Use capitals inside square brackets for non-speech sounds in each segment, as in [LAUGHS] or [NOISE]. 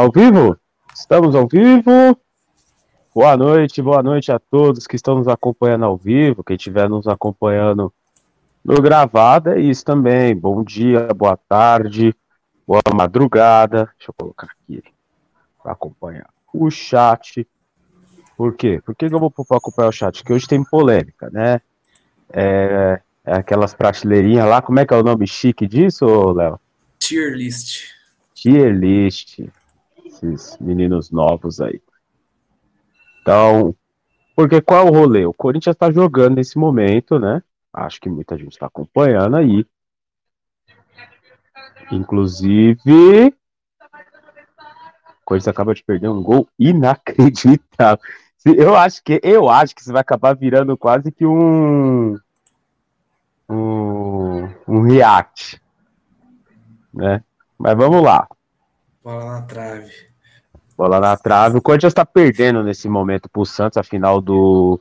Ao vivo? Estamos ao vivo. Boa noite, boa noite a todos que estão nos acompanhando ao vivo, quem estiver nos acompanhando no gravado, é isso também. Bom dia, boa tarde, boa madrugada. Deixa eu colocar aqui para acompanhar o chat. Por quê? Por que, eu vou acompanhar o chat? Porque hoje tem polêmica, né? É, é aquelas prateleirinhas lá, como é que é o nome chique disso, Léo? Tier list. Tier list esses meninos novos aí. Então, porque qual é o rolê? O Corinthians está jogando nesse momento, né? Acho que muita gente está acompanhando aí. Inclusive, o Corinthians acaba de perder um gol inacreditável. Eu acho que eu acho que isso vai acabar virando quase que um um, um react, né? Mas vamos lá. Bola na trave. Bola na trave. O Corinthians está perdendo nesse momento para o Santos, a final do,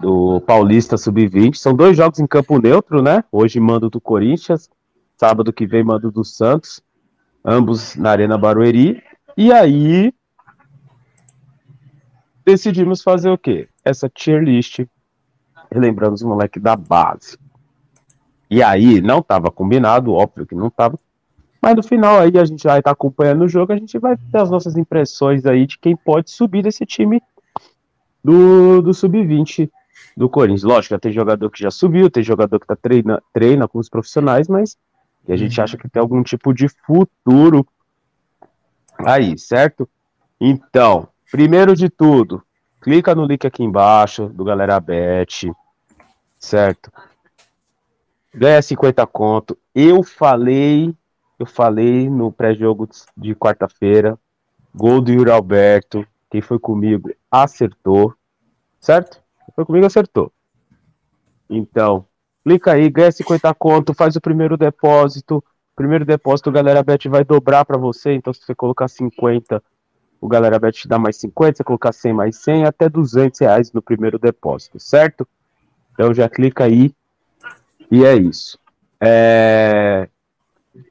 do Paulista Sub-20. São dois jogos em campo neutro, né? Hoje mando do Corinthians, sábado que vem mando do Santos, ambos na Arena Barueri. E aí decidimos fazer o quê? Essa tier list, relembrando os moleques da base. E aí não estava combinado, óbvio que não estava. Mas no final aí a gente vai estar tá acompanhando o jogo, a gente vai ter as nossas impressões aí de quem pode subir desse time do, do sub-20 do Corinthians. Lógico, já tem jogador que já subiu, tem jogador que tá treina, treina com os profissionais, mas a gente uhum. acha que tem algum tipo de futuro aí, certo? Então, primeiro de tudo, clica no link aqui embaixo do Galera Bet, certo? Ganha 50 conto. Eu falei eu falei no pré-jogo de quarta-feira. Gol do Yuri Alberto. Quem foi comigo acertou. Certo? Foi comigo acertou. Então, clica aí, ganha 50 conto, faz o primeiro depósito. Primeiro depósito, o Galera Bet vai dobrar para você. Então, se você colocar 50, o Galera Bet te dá mais 50. Se colocar 100 mais 100, até 200 reais no primeiro depósito, certo? Então, já clica aí. E é isso. É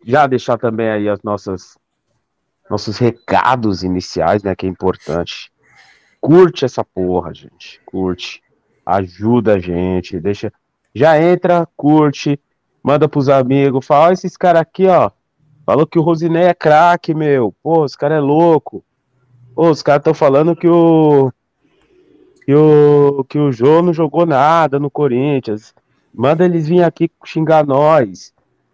já deixar também aí as nossas nossos recados iniciais, né, que é importante. Curte essa porra, gente. Curte. Ajuda a gente, deixa já entra, curte, manda pros amigos, fala, esses caras aqui, ó, falou que o Rosiné é craque, meu. Pô, esse cara é louco. Pô, os caras estão falando que o que o que o Jô não jogou nada no Corinthians. Manda eles vir aqui xingar nós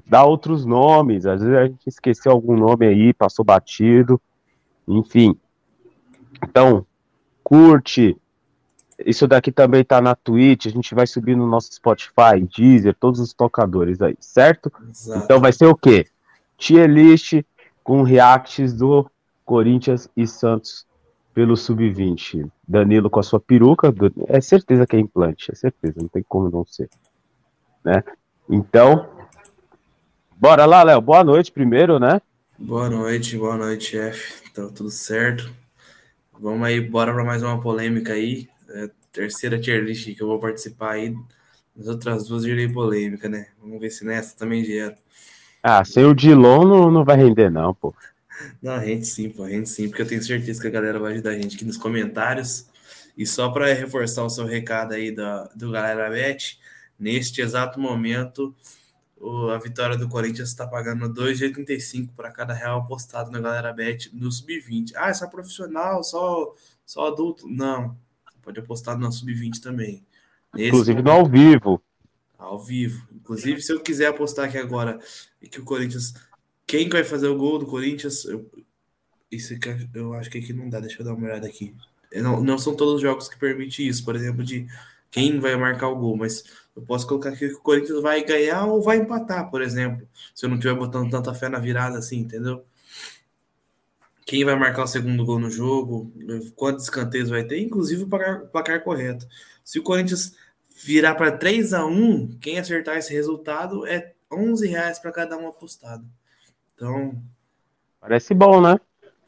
dá outros nomes, às vezes a gente esqueceu algum nome aí, passou batido, enfim. Então, curte. Isso daqui também tá na Twitch, a gente vai subir no nosso Spotify, Deezer, todos os tocadores aí, certo? Exato. Então vai ser o quê? Tier list com reacts do Corinthians e Santos pelo sub-20. Danilo com a sua peruca, é certeza que é implante, é certeza, não tem como não ser, né? Então, Bora lá, Léo. Boa noite primeiro, né? Boa noite, boa noite, chefe. Tá tudo certo. Vamos aí, bora para mais uma polêmica aí. É, terceira tier list que eu vou participar aí. As outras duas gerei polêmica, né? Vamos ver se nessa também gera. Ah, sem o Dilon não, não vai render, não, pô. Não, rende sim, pô, rende sim, porque eu tenho certeza que a galera vai ajudar a gente aqui nos comentários. E só para reforçar o seu recado aí do, do Galera Bet, neste exato momento a vitória do Corinthians está pagando 2,85 para cada real apostado na galera bet no sub-20. Ah, é só profissional, só, só adulto? Não. Pode apostar no sub-20 também. Nesse Inclusive no ao vivo. Ao vivo. Inclusive, se eu quiser apostar aqui agora que o Corinthians. Quem vai fazer o gol do Corinthians? Eu, isso aqui, eu acho que aqui não dá. Deixa eu dar uma olhada aqui. Não, não são todos os jogos que permitem isso. Por exemplo, de quem vai marcar o gol, mas eu posso colocar aqui que o Corinthians vai ganhar ou vai empatar, por exemplo, se eu não estiver botando tanta fé na virada assim, entendeu? Quem vai marcar o segundo gol no jogo, quantos escanteios vai ter, inclusive o placar, placar correto. Se o Corinthians virar para 3 a 1 quem acertar esse resultado é 11 reais para cada um apostado. Então. Parece bom, né?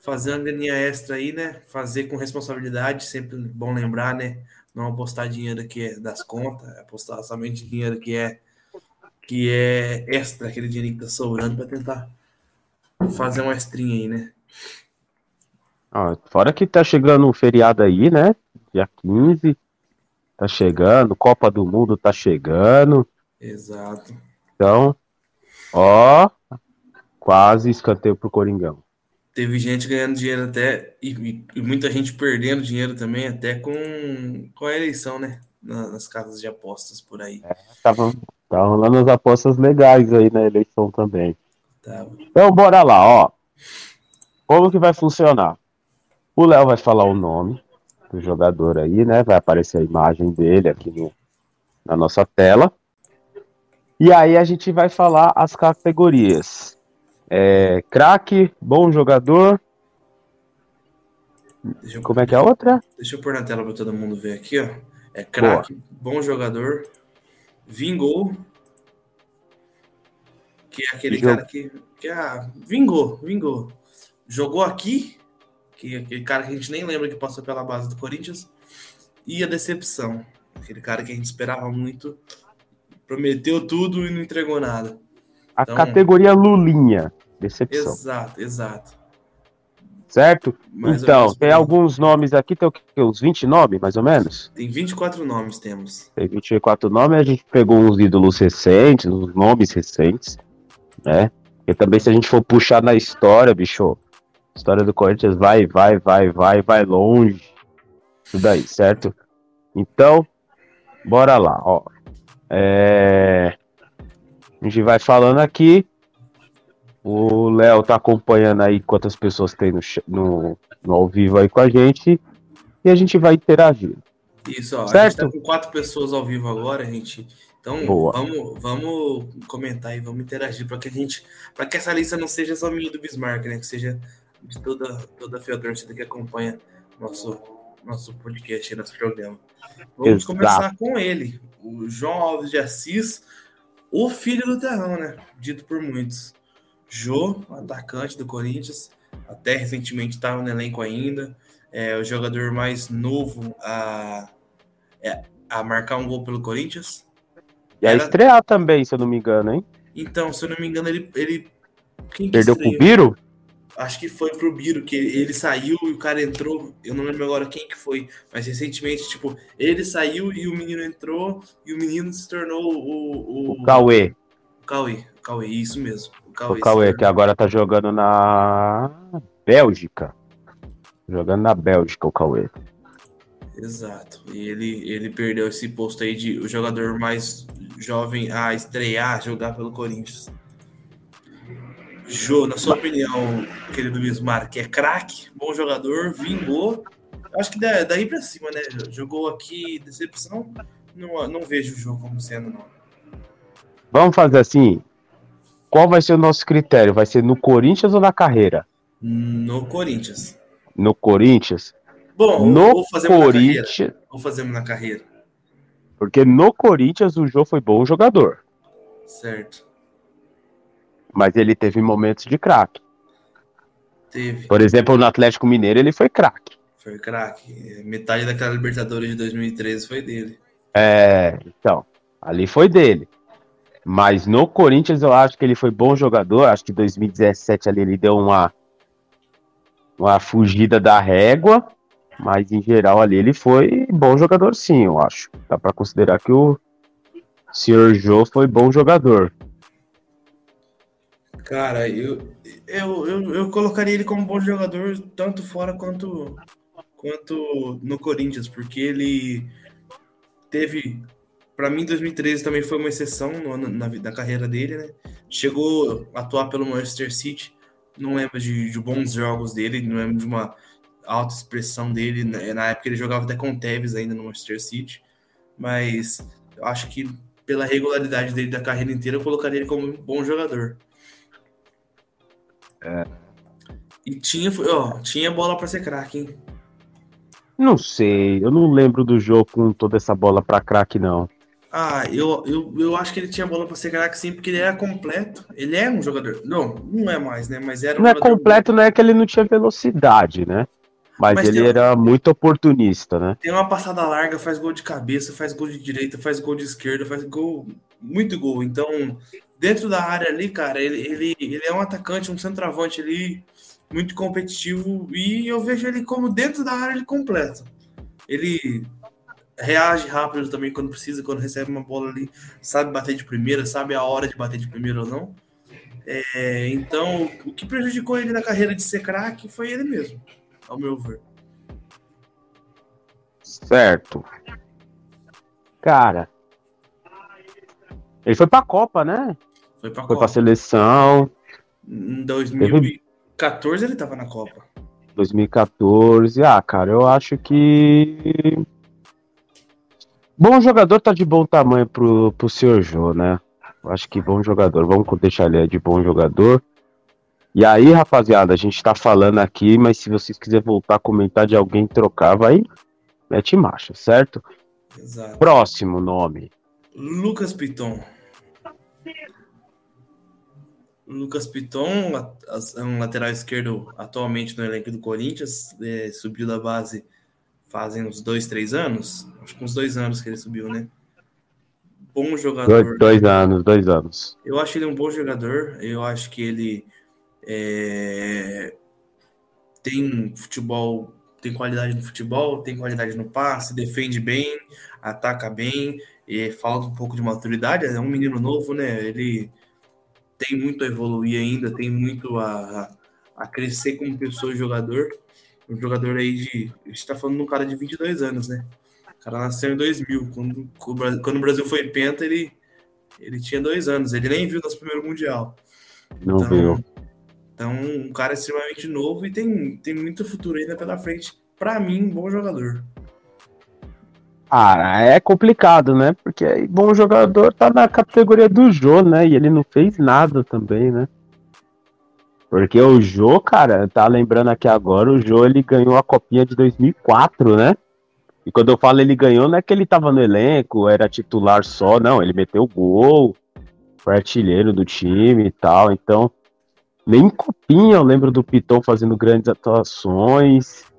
Fazer uma graninha extra aí, né? Fazer com responsabilidade, sempre bom lembrar, né? Não apostar dinheiro que é das contas, apostar somente dinheiro que é que é extra, aquele dinheiro que tá sobrando para tentar fazer uma estrinha aí, né? Ah, fora que tá chegando um feriado aí, né? Dia 15. Tá chegando, Copa do Mundo tá chegando. Exato. Então, ó, quase escanteio pro Coringão. Teve gente ganhando dinheiro até, e, e muita gente perdendo dinheiro também, até com, com a eleição, né? Nas casas de apostas por aí. É, tava, tava rolando as apostas legais aí na eleição também. Tava. Então, bora lá, ó. Como que vai funcionar? O Léo vai falar o nome do jogador aí, né? Vai aparecer a imagem dele aqui no, na nossa tela. E aí a gente vai falar as categorias. É, craque, bom jogador. Eu, Como é que é a outra? deixa eu pôr na tela para todo mundo ver aqui, ó. É craque, bom jogador, vingou, que é aquele Jogou. cara que, que ah, vingou, vingou. Jogou aqui, que é aquele cara que a gente nem lembra que passou pela base do Corinthians, e a decepção, aquele cara que a gente esperava muito, prometeu tudo e não entregou nada. A Então- categoria Lulinha. Decepção. Exato, exato. Certo? Mais então, tem alguns nomes aqui, tem o quê? uns 20 nomes, mais ou menos? Tem 24 nomes temos. Tem 24 nomes, a gente pegou uns ídolos recentes, uns nomes recentes, né? E também se a gente for puxar na história, bicho, a história do Corinthians vai, vai, vai, vai, vai longe. Isso daí, certo? Então, bora lá, ó. É... A gente vai falando aqui. O Léo tá acompanhando aí quantas pessoas tem no, no, no ao vivo aí com a gente. E a gente vai interagir. Isso, ó. A Certo? gente tá com quatro pessoas ao vivo agora, gente. Então, Boa. vamos, vamos comentar e vamos interagir para que a gente, para que essa lista não seja só minha do Bismarck, né? Que seja de toda toda a fiel torcida que acompanha nosso nosso podcast, nosso programa. Vamos Exato. começar com ele, o João Alves de Assis, o filho do Terrão, né? Dito por muitos. Jô, atacante do Corinthians, até recentemente estava no elenco ainda. É o jogador mais novo a, é, a marcar um gol pelo Corinthians. E a Era- estrear também, se eu não me engano, hein? Então, se eu não me engano, ele. ele quem que Perdeu pro estreou? Biro? Acho que foi pro Biro, que ele saiu e o cara entrou. Eu não lembro agora quem que foi, mas recentemente, tipo, ele saiu e o menino entrou e o menino se tornou o. O, O Cauê. o Cauê. O Cauê, isso mesmo. O Cauê. O Cauê, que agora tá jogando na Bélgica. Jogando na Bélgica, o Cauê. Exato. E ele, ele perdeu esse posto aí de o jogador mais jovem a estrear, jogar pelo Corinthians. Jô, na sua opinião, querido Bismarck, é craque, bom jogador, vingou. Acho que da- daí pra cima, né? Jogou aqui, decepção. Não, não vejo o jogo como sendo, não. Vamos fazer assim. Qual vai ser o nosso critério? Vai ser no Corinthians ou na carreira? No Corinthians. No Corinthians? Bom, No. Corinthians. Vou fazer na carreira. Porque no Corinthians o Jô foi bom jogador. Certo. Mas ele teve momentos de craque. Teve. Por exemplo, no Atlético Mineiro ele foi craque. Foi craque. Metade daquela Libertadores de 2013 foi dele. É, então, ali foi dele. Mas no Corinthians eu acho que ele foi bom jogador. Acho que 2017 ali ele deu uma uma fugida da régua, mas em geral ali ele foi bom jogador sim, eu acho. Dá pra considerar que o Sr. Jô foi bom jogador. Cara, eu, eu, eu, eu colocaria ele como bom jogador tanto fora quanto, quanto no Corinthians, porque ele teve. Pra mim, 2013 também foi uma exceção no na, na carreira dele, né? Chegou a atuar pelo Manchester City, não lembro de, de bons jogos dele, não lembro de uma alta expressão dele. né? Na época ele jogava até com o Tevez ainda no Manchester City, mas eu acho que pela regularidade dele da carreira inteira, eu colocaria ele como um bom jogador. E tinha, ó, tinha bola pra ser craque, hein? Não sei, eu não lembro do jogo com toda essa bola pra craque não. Ah, eu, eu, eu acho que ele tinha bola para ser craque sim, porque ele era completo. Ele é um jogador. Não, não é mais, né? Mas era um Não é completo, não é que ele não tinha velocidade, né? Mas, Mas ele era muito oportunista, né? Tem uma passada larga, faz gol de cabeça, faz gol de direita, faz gol de esquerda, faz gol. Muito gol. Então, dentro da área ali, cara, ele, ele, ele é um atacante, um centroavante ali, muito competitivo. E eu vejo ele como dentro da área ele completo. Ele reage rápido também quando precisa, quando recebe uma bola ali, sabe bater de primeira, sabe a hora de bater de primeira ou não. É, então, o que prejudicou ele na carreira de ser craque foi ele mesmo, ao meu ver. Certo. Cara. Ele foi pra Copa, né? Foi pra Foi pra Copa. seleção. Em 2014 ele tava na Copa. 2014. Ah, cara, eu acho que. Bom jogador tá de bom tamanho pro, pro senhor Jô, né? Eu acho que bom jogador. Vamos deixar ele de bom jogador. E aí, rapaziada, a gente tá falando aqui, mas se vocês quiserem voltar a comentar de alguém trocar, vai. Mete marcha, certo? Exato. Próximo nome. Lucas Piton. Lucas Piton é um lateral esquerdo atualmente no elenco do Corinthians, é, subiu da base fazem uns dois, três anos. Acho que uns dois anos que ele subiu, né? Bom jogador. Dois, dois anos, dois anos. Eu acho ele um bom jogador. Eu acho que ele é, tem futebol, tem qualidade no futebol, tem qualidade no passe, defende bem, ataca bem, e falta um pouco de maturidade. É um menino novo, né? Ele tem muito a evoluir ainda, tem muito a, a crescer como pessoa e jogador. Um jogador aí de. A gente tá falando de um cara de 22 anos, né? O cara nasceu em 2000. Quando, quando o Brasil foi penta, ele, ele tinha dois anos. Ele nem viu nosso primeiro Mundial. Não viu. Então, um cara extremamente novo e tem, tem muito futuro ainda pela frente. Para mim, um bom jogador. Ah, é complicado, né? Porque bom jogador tá na categoria do Jô, né? E ele não fez nada também, né? Porque o Jô, cara, tá lembrando aqui agora, o Jô ele ganhou a copinha de 2004, né? E quando eu falo ele ganhou, não é que ele tava no elenco, era titular só, não, ele meteu gol, foi artilheiro do time e tal, então nem copinha eu lembro do Piton fazendo grandes atuações.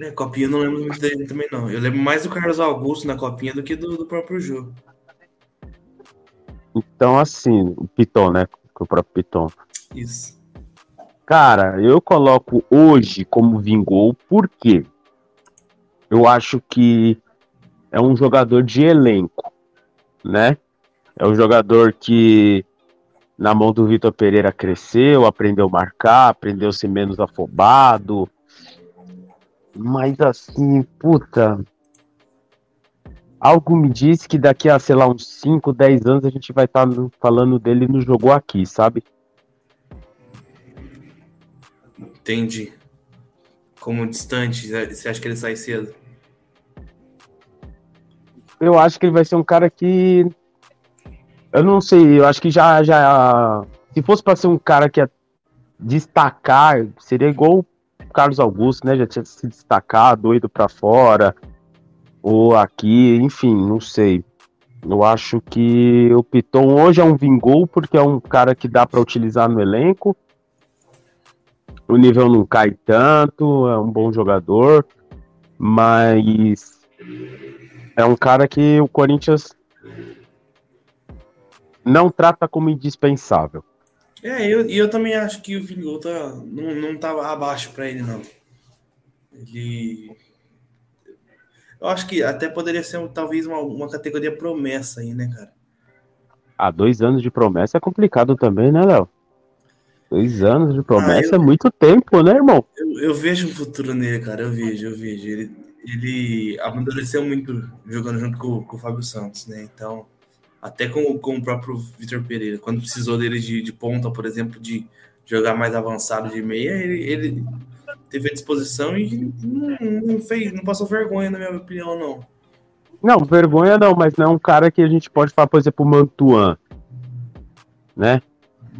É, copinha eu não lembro muito dele também, não. Eu lembro mais do Carlos Augusto na copinha do que do, do próprio jogo. Então, assim, o Piton, né? O próprio Piton. Isso. Cara, eu coloco hoje como vingou, por quê? Eu acho que é um jogador de elenco, né? É um jogador que na mão do Vitor Pereira cresceu, aprendeu a marcar, aprendeu a ser menos afobado. Mas assim, puta. Algo me diz que daqui a, sei lá, uns 5, 10 anos a gente vai estar falando dele no Jogou Aqui, sabe? Entendi. Como distante, você acha que ele sai cedo? Eu acho que ele vai ser um cara que. Eu não sei, eu acho que já. já se fosse para ser um cara que ia destacar, seria igual o Carlos Augusto, né? Já tinha se destacado, doido para fora, ou aqui, enfim, não sei. Eu acho que o Piton hoje é um vingou porque é um cara que dá para utilizar no elenco. O nível não cai tanto, é um bom jogador, mas é um cara que o Corinthians não trata como indispensável. É, eu, e eu também acho que o Vingou tá, não, não tava abaixo para ele, não. Ele. Eu acho que até poderia ser talvez uma, uma categoria promessa aí, né, cara? Ah, dois anos de promessa é complicado também, né, Léo? Dois anos de promessa Ah, eu- é muito tempo, né, irmão? Eu, eu vejo um futuro nele, cara. Eu vejo, eu vejo. Ele, ele amadureceu muito jogando junto com, com o Fábio Santos, né? Então, até com, com o próprio Vitor Pereira, quando precisou dele de, de ponta, por exemplo, de jogar mais avançado de meia, ele, ele teve a disposição e não, não fez, não passou vergonha, na minha opinião, não. Não, vergonha não, mas não é um cara que a gente pode falar, por exemplo, o Mantuan, né?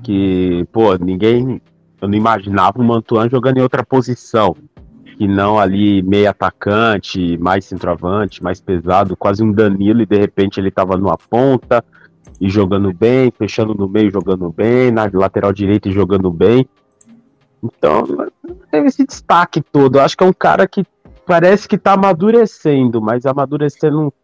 Que, pô, ninguém. Eu não imaginava o Mantuan jogando em outra posição. Que não ali meio atacante, mais centroavante, mais pesado, quase um Danilo, e de repente ele estava numa ponta e jogando bem, fechando no meio jogando bem, na lateral direita e jogando bem. Então, teve esse destaque todo. Acho que é um cara que parece que tá amadurecendo, mas amadurecendo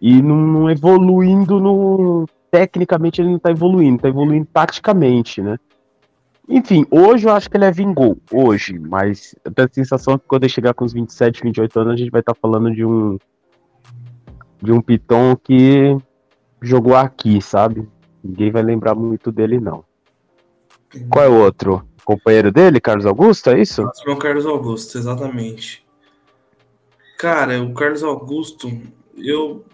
e não, evoluindo no. Tecnicamente ele não tá evoluindo, tá evoluindo taticamente, né? Enfim, hoje eu acho que ele é vingou, hoje, mas eu tenho a sensação que quando ele chegar com os 27, 28 anos, a gente vai estar tá falando de um de um Piton que jogou aqui, sabe? Ninguém vai lembrar muito dele, não. Qual é o outro? Companheiro dele, Carlos Augusto, é isso? o Carlos Augusto, exatamente. Cara, o Carlos Augusto, eu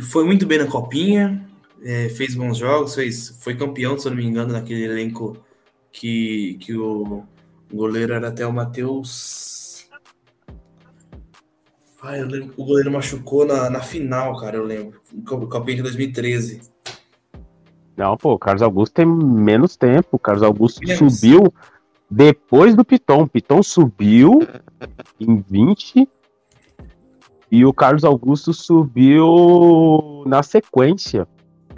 foi muito bem na copinha, é, fez bons jogos, fez, foi campeão, se eu não me engano, naquele elenco que, que o goleiro era até o Matheus. Ai, eu lembro que o goleiro machucou na, na final, cara, eu lembro. Copinha de 2013. Não, pô, o Carlos Augusto tem menos tempo. O Carlos Augusto menos. subiu depois do Piton. O Piton subiu em 20 e o Carlos Augusto subiu na sequência.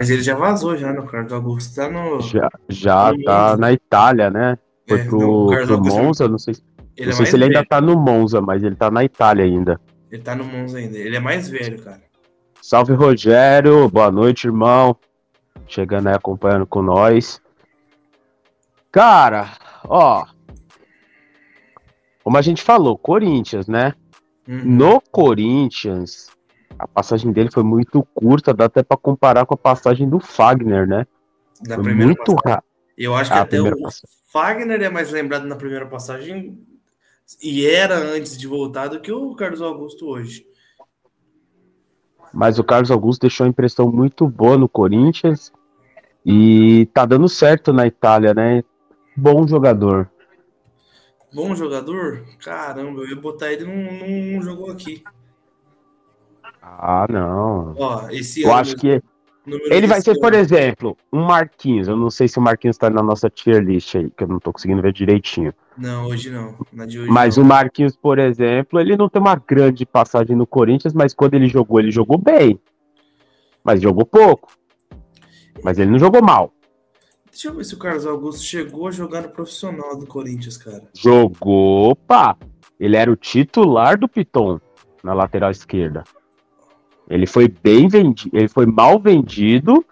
Mas ele já vazou já, no Carlos Augusto tá no. Já, já no tá na Itália, né? Foi é, pro, pro Monza, não sei, ele não é sei se ele velho. ainda tá no Monza, mas ele tá na Itália ainda. Ele tá no Monza ainda. Ele é mais velho, cara. Salve, Rogério. Boa noite, irmão. Chegando aí acompanhando com nós. Cara, ó. Como a gente falou, Corinthians, né? Uhum. No Corinthians, a passagem dele foi muito curta, dá até para comparar com a passagem do Fagner, né? Da foi primeira muito rápido. Eu acho que a até o passagem. Fagner é mais lembrado na primeira passagem e era antes de voltar do que o Carlos Augusto hoje. Mas o Carlos Augusto deixou uma impressão muito boa no Corinthians e tá dando certo na Itália, né? Bom jogador. Bom jogador? Caramba, eu ia botar ele num, num jogou aqui. Ah, não. Ó, esse eu ano, acho que ele vai ser, ano. por exemplo, um Marquinhos. Eu não sei se o Marquinhos tá na nossa tier list aí, que eu não tô conseguindo ver direitinho. Não, hoje não. Hoje mas não. o Marquinhos, por exemplo, ele não tem uma grande passagem no Corinthians, mas quando ele jogou, ele jogou bem. Mas jogou pouco. Mas ele não jogou mal. Deixa eu ver se o Carlos Augusto chegou a jogar no profissional do Corinthians, cara. Jogou, pá. Ele era o titular do Piton na lateral esquerda. Ele foi bem vendido, ele foi mal vendido,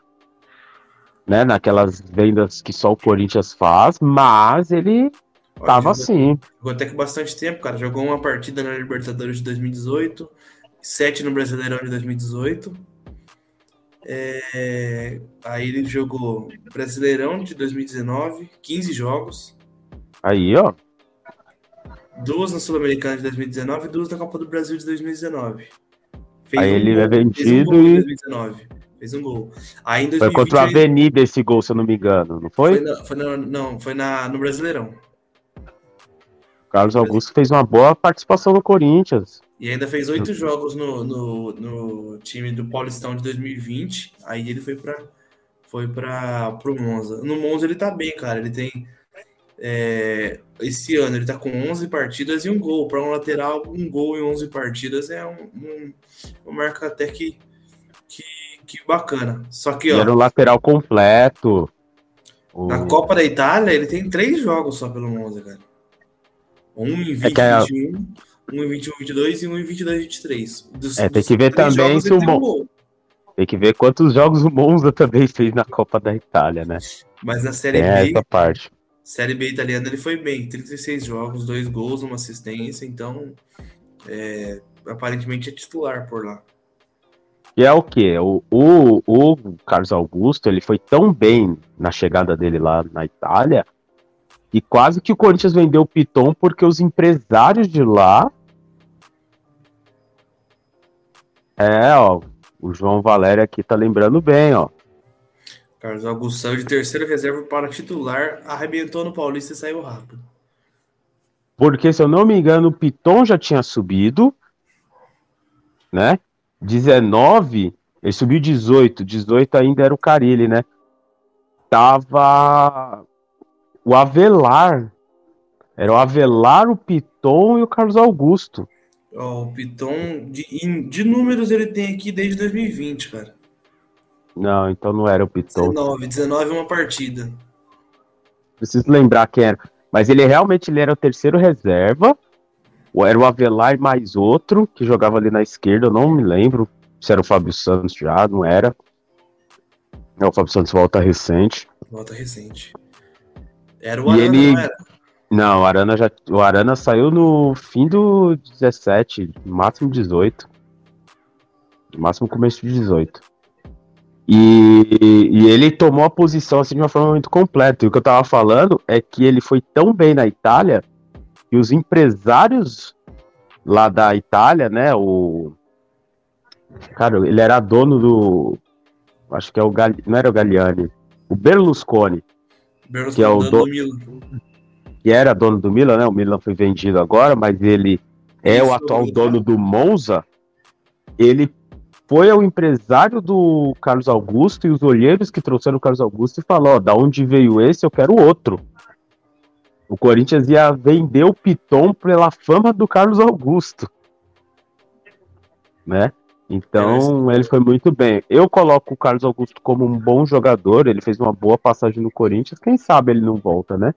né, naquelas vendas que só o Corinthians faz, mas ele Olha, tava assim. Jogou até que bastante tempo, cara. Jogou uma partida na Libertadores de 2018, sete no Brasileirão de 2018. É, aí ele jogou Brasileirão de 2019, 15 jogos. Aí, ó. Duas na Sul-Americana de 2019 e duas na Copa do Brasil de 2019. Fez aí um ele gol, é vendido um e. 2019. Fez um gol. Aí em 2020, foi contra a Avenida esse gol, se eu não me engano, não foi? foi, na, foi na, não, foi na, no Brasileirão. Carlos Augusto fez uma boa participação no Corinthians. E ainda fez oito jogos no, no, no, time do Paulistão de 2020. Aí ele foi para foi para pro Monza. No Monza ele tá bem, cara. Ele tem é, esse ano ele tá com 11 partidas e um gol. Para um lateral, um gol em 11 partidas é um, um, uma marca até que, que, que bacana. Só que, ó, era um lateral completo. Na Copa da Itália, ele tem três jogos só pelo Monza, cara. Um em 20, é 21, um em 21, 22 e um em 22, 23. Dos, é, tem que ver também se o Monza. Tem que ver quantos jogos o Monza também fez na Copa da Itália, né? Mas na Série é B. Essa parte. Série B italiana ele foi bem, 36 jogos, dois gols, uma assistência, então é, aparentemente é titular por lá. E é o que? O, o, o Carlos Augusto ele foi tão bem na chegada dele lá na Itália e quase que o Corinthians vendeu o Piton porque os empresários de lá É, ó, o João Valério aqui tá lembrando bem, ó. Carlos Augusto saiu de terceiro reserva para titular, arrebentou no Paulista e saiu rápido. Porque, se eu não me engano, o Piton já tinha subido, né? 19, ele subiu 18, 18 ainda era o Carilli, né? Tava o Avelar Era o Avelar, o Piton e o Carlos Augusto. Ó, o Piton, de, de números ele tem aqui desde 2020, cara. Não, então não era o Piton. 19, 19 uma partida. Preciso lembrar quem era. Mas ele realmente ele era o terceiro reserva. Era o Avelar mais outro que jogava ali na esquerda. Eu não me lembro se era o Fábio Santos já, não era. É, o Fábio Santos volta recente. Volta recente. Era o Arana, ele... não era? Não, o Arana, já... o Arana saiu no fim do 17, no máximo 18. No máximo começo de 18. E, e, ele tomou a posição assim de uma forma muito completa. E o que eu tava falando é que ele foi tão bem na Itália que os empresários lá da Itália, né? O. Cara, ele era dono do. Acho que é o Gal... não era o Galliani, o Berlusconi. Berlusconi que é o do... do que era dono do Milan, né? O Milan foi vendido agora, mas ele é Isso, o atual dono do Monza. Ele foi ao empresário do Carlos Augusto e os olheiros que trouxeram o Carlos Augusto e falou: ó, da onde veio esse, eu quero outro. O Corinthians ia vender o Piton pela fama do Carlos Augusto. Né? Então, ele foi muito bem. Eu coloco o Carlos Augusto como um bom jogador, ele fez uma boa passagem no Corinthians, quem sabe ele não volta, né?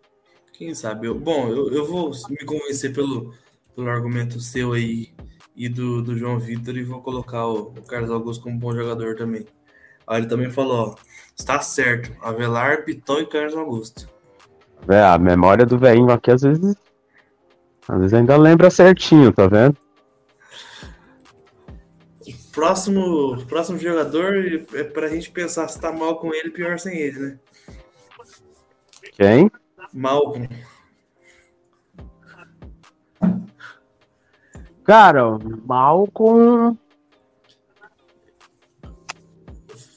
Quem sabe? Eu, bom, eu, eu vou me convencer pelo, pelo argumento seu aí e do, do João Vitor e vou colocar o, o Carlos Augusto como bom jogador também. Aí ele também falou, ó, está certo, Avelar, Piton e Carlos Augusto. É, a memória do velhinho aqui às vezes às vezes ainda lembra certinho, tá vendo? Próximo, próximo jogador é pra gente pensar se tá mal com ele, pior sem ele, né? Quem? Malcolm. Cara, Malcolm.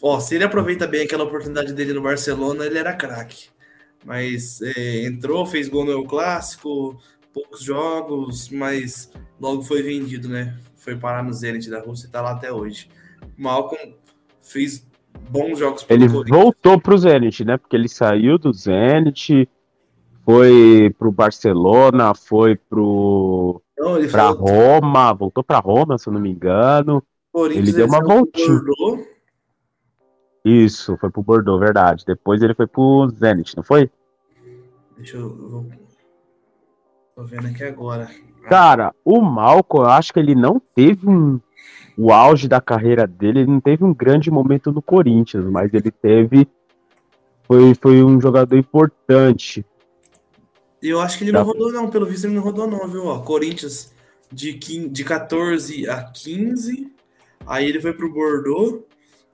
Ó, se ele aproveita bem aquela oportunidade dele no Barcelona, ele era craque. Mas é, entrou, fez gol no Clássico, poucos jogos, mas logo foi vendido, né? Foi parar no Zenit da Rússia e tá lá até hoje. Malcolm fez bons jogos pelo Ele voltou pro Zenit, né? Porque ele saiu do Zenit, foi pro Barcelona, foi pro não, ele pra Roma, voltou pra Roma, se eu não me engano. ele deu uma voltinha. Isso, foi pro Bordeaux, verdade. Depois ele foi pro Zenit, não foi? Deixa eu. Vou... Tô vendo aqui agora. Cara, o Malcolm, eu acho que ele não teve um, o auge da carreira dele, ele não teve um grande momento no Corinthians, mas ele teve. Foi, foi um jogador importante. Eu acho que ele tá. não rodou, não. Pelo visto, ele não rodou, não, viu? Ó, Corinthians de, 15, de 14 a 15. Aí ele foi pro Bordeaux.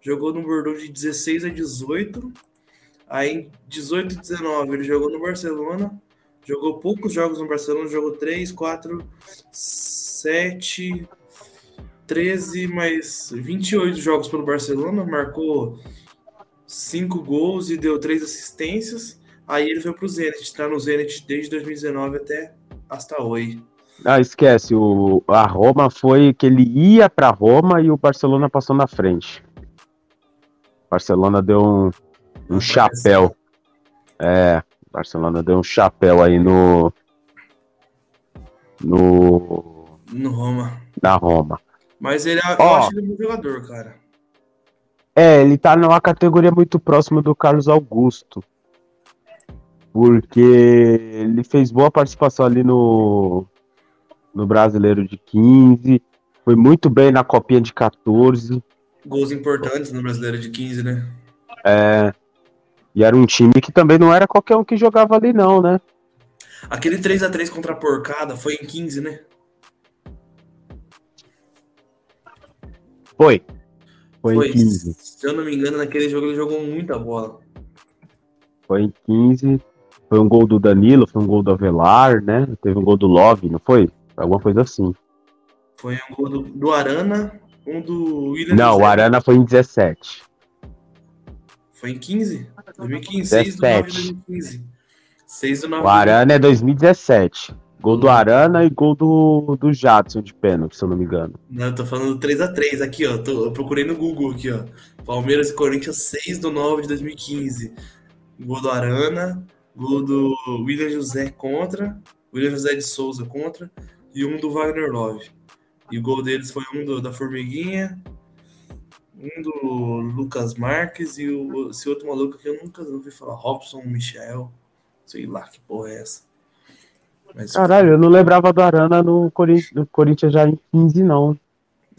Jogou no Bordeaux de 16 a 18. Aí em 18 e 19 ele jogou no Barcelona. Jogou poucos jogos no Barcelona. Jogou 3, 4, 7, 13, mais 28 jogos pelo Barcelona. Marcou 5 gols e deu 3 assistências. Aí ele foi pro Zenit, tá no Zenit desde 2019 até hasta hoje. Ah, esquece, o, a Roma foi que ele ia para Roma e o Barcelona passou na frente. O Barcelona deu um, um chapéu. É, o Barcelona deu um chapéu aí no no no Roma. Na Roma. Mas ele é, eu acho ele um bom jogador, cara. É, ele tá numa categoria muito próxima do Carlos Augusto porque ele fez boa participação ali no, no Brasileiro de 15, foi muito bem na Copinha de 14. Gols importantes no Brasileiro de 15, né? É. E era um time que também não era qualquer um que jogava ali, não, né? Aquele 3 a 3 contra a Porcada foi em 15, né? Foi. Foi, foi em 15. Se eu não me engano, naquele jogo ele jogou muita bola. Foi em 15. Foi um gol do Danilo, foi um gol do Avelar, né? Teve um gol do Love, não foi? Alguma coisa assim. Foi um gol do, do Arana, um do William Não, José. o Arana foi em 17. Foi em 15? 2015, 6 do 9 de 2015. 6 do 9 o Arana é 2017. Gol do Arana e gol do, do Jadson de pênalti, se eu não me engano. Não, eu tô falando do 3x3 aqui, ó. Tô, eu procurei no Google aqui, ó. Palmeiras e Corinthians, 6 do 9 de 2015. Gol do Arana, Gol do William José contra. William José de Souza contra e um do Wagner Love. E o gol deles foi um do, da Formiguinha, um do Lucas Marques e o, esse outro maluco que eu nunca ouvi falar, Robson Michel. Sei lá que porra é essa. Mas, Caralho, eu não lembrava do Arana no, Corinthians, no Corinthians já em 15, não.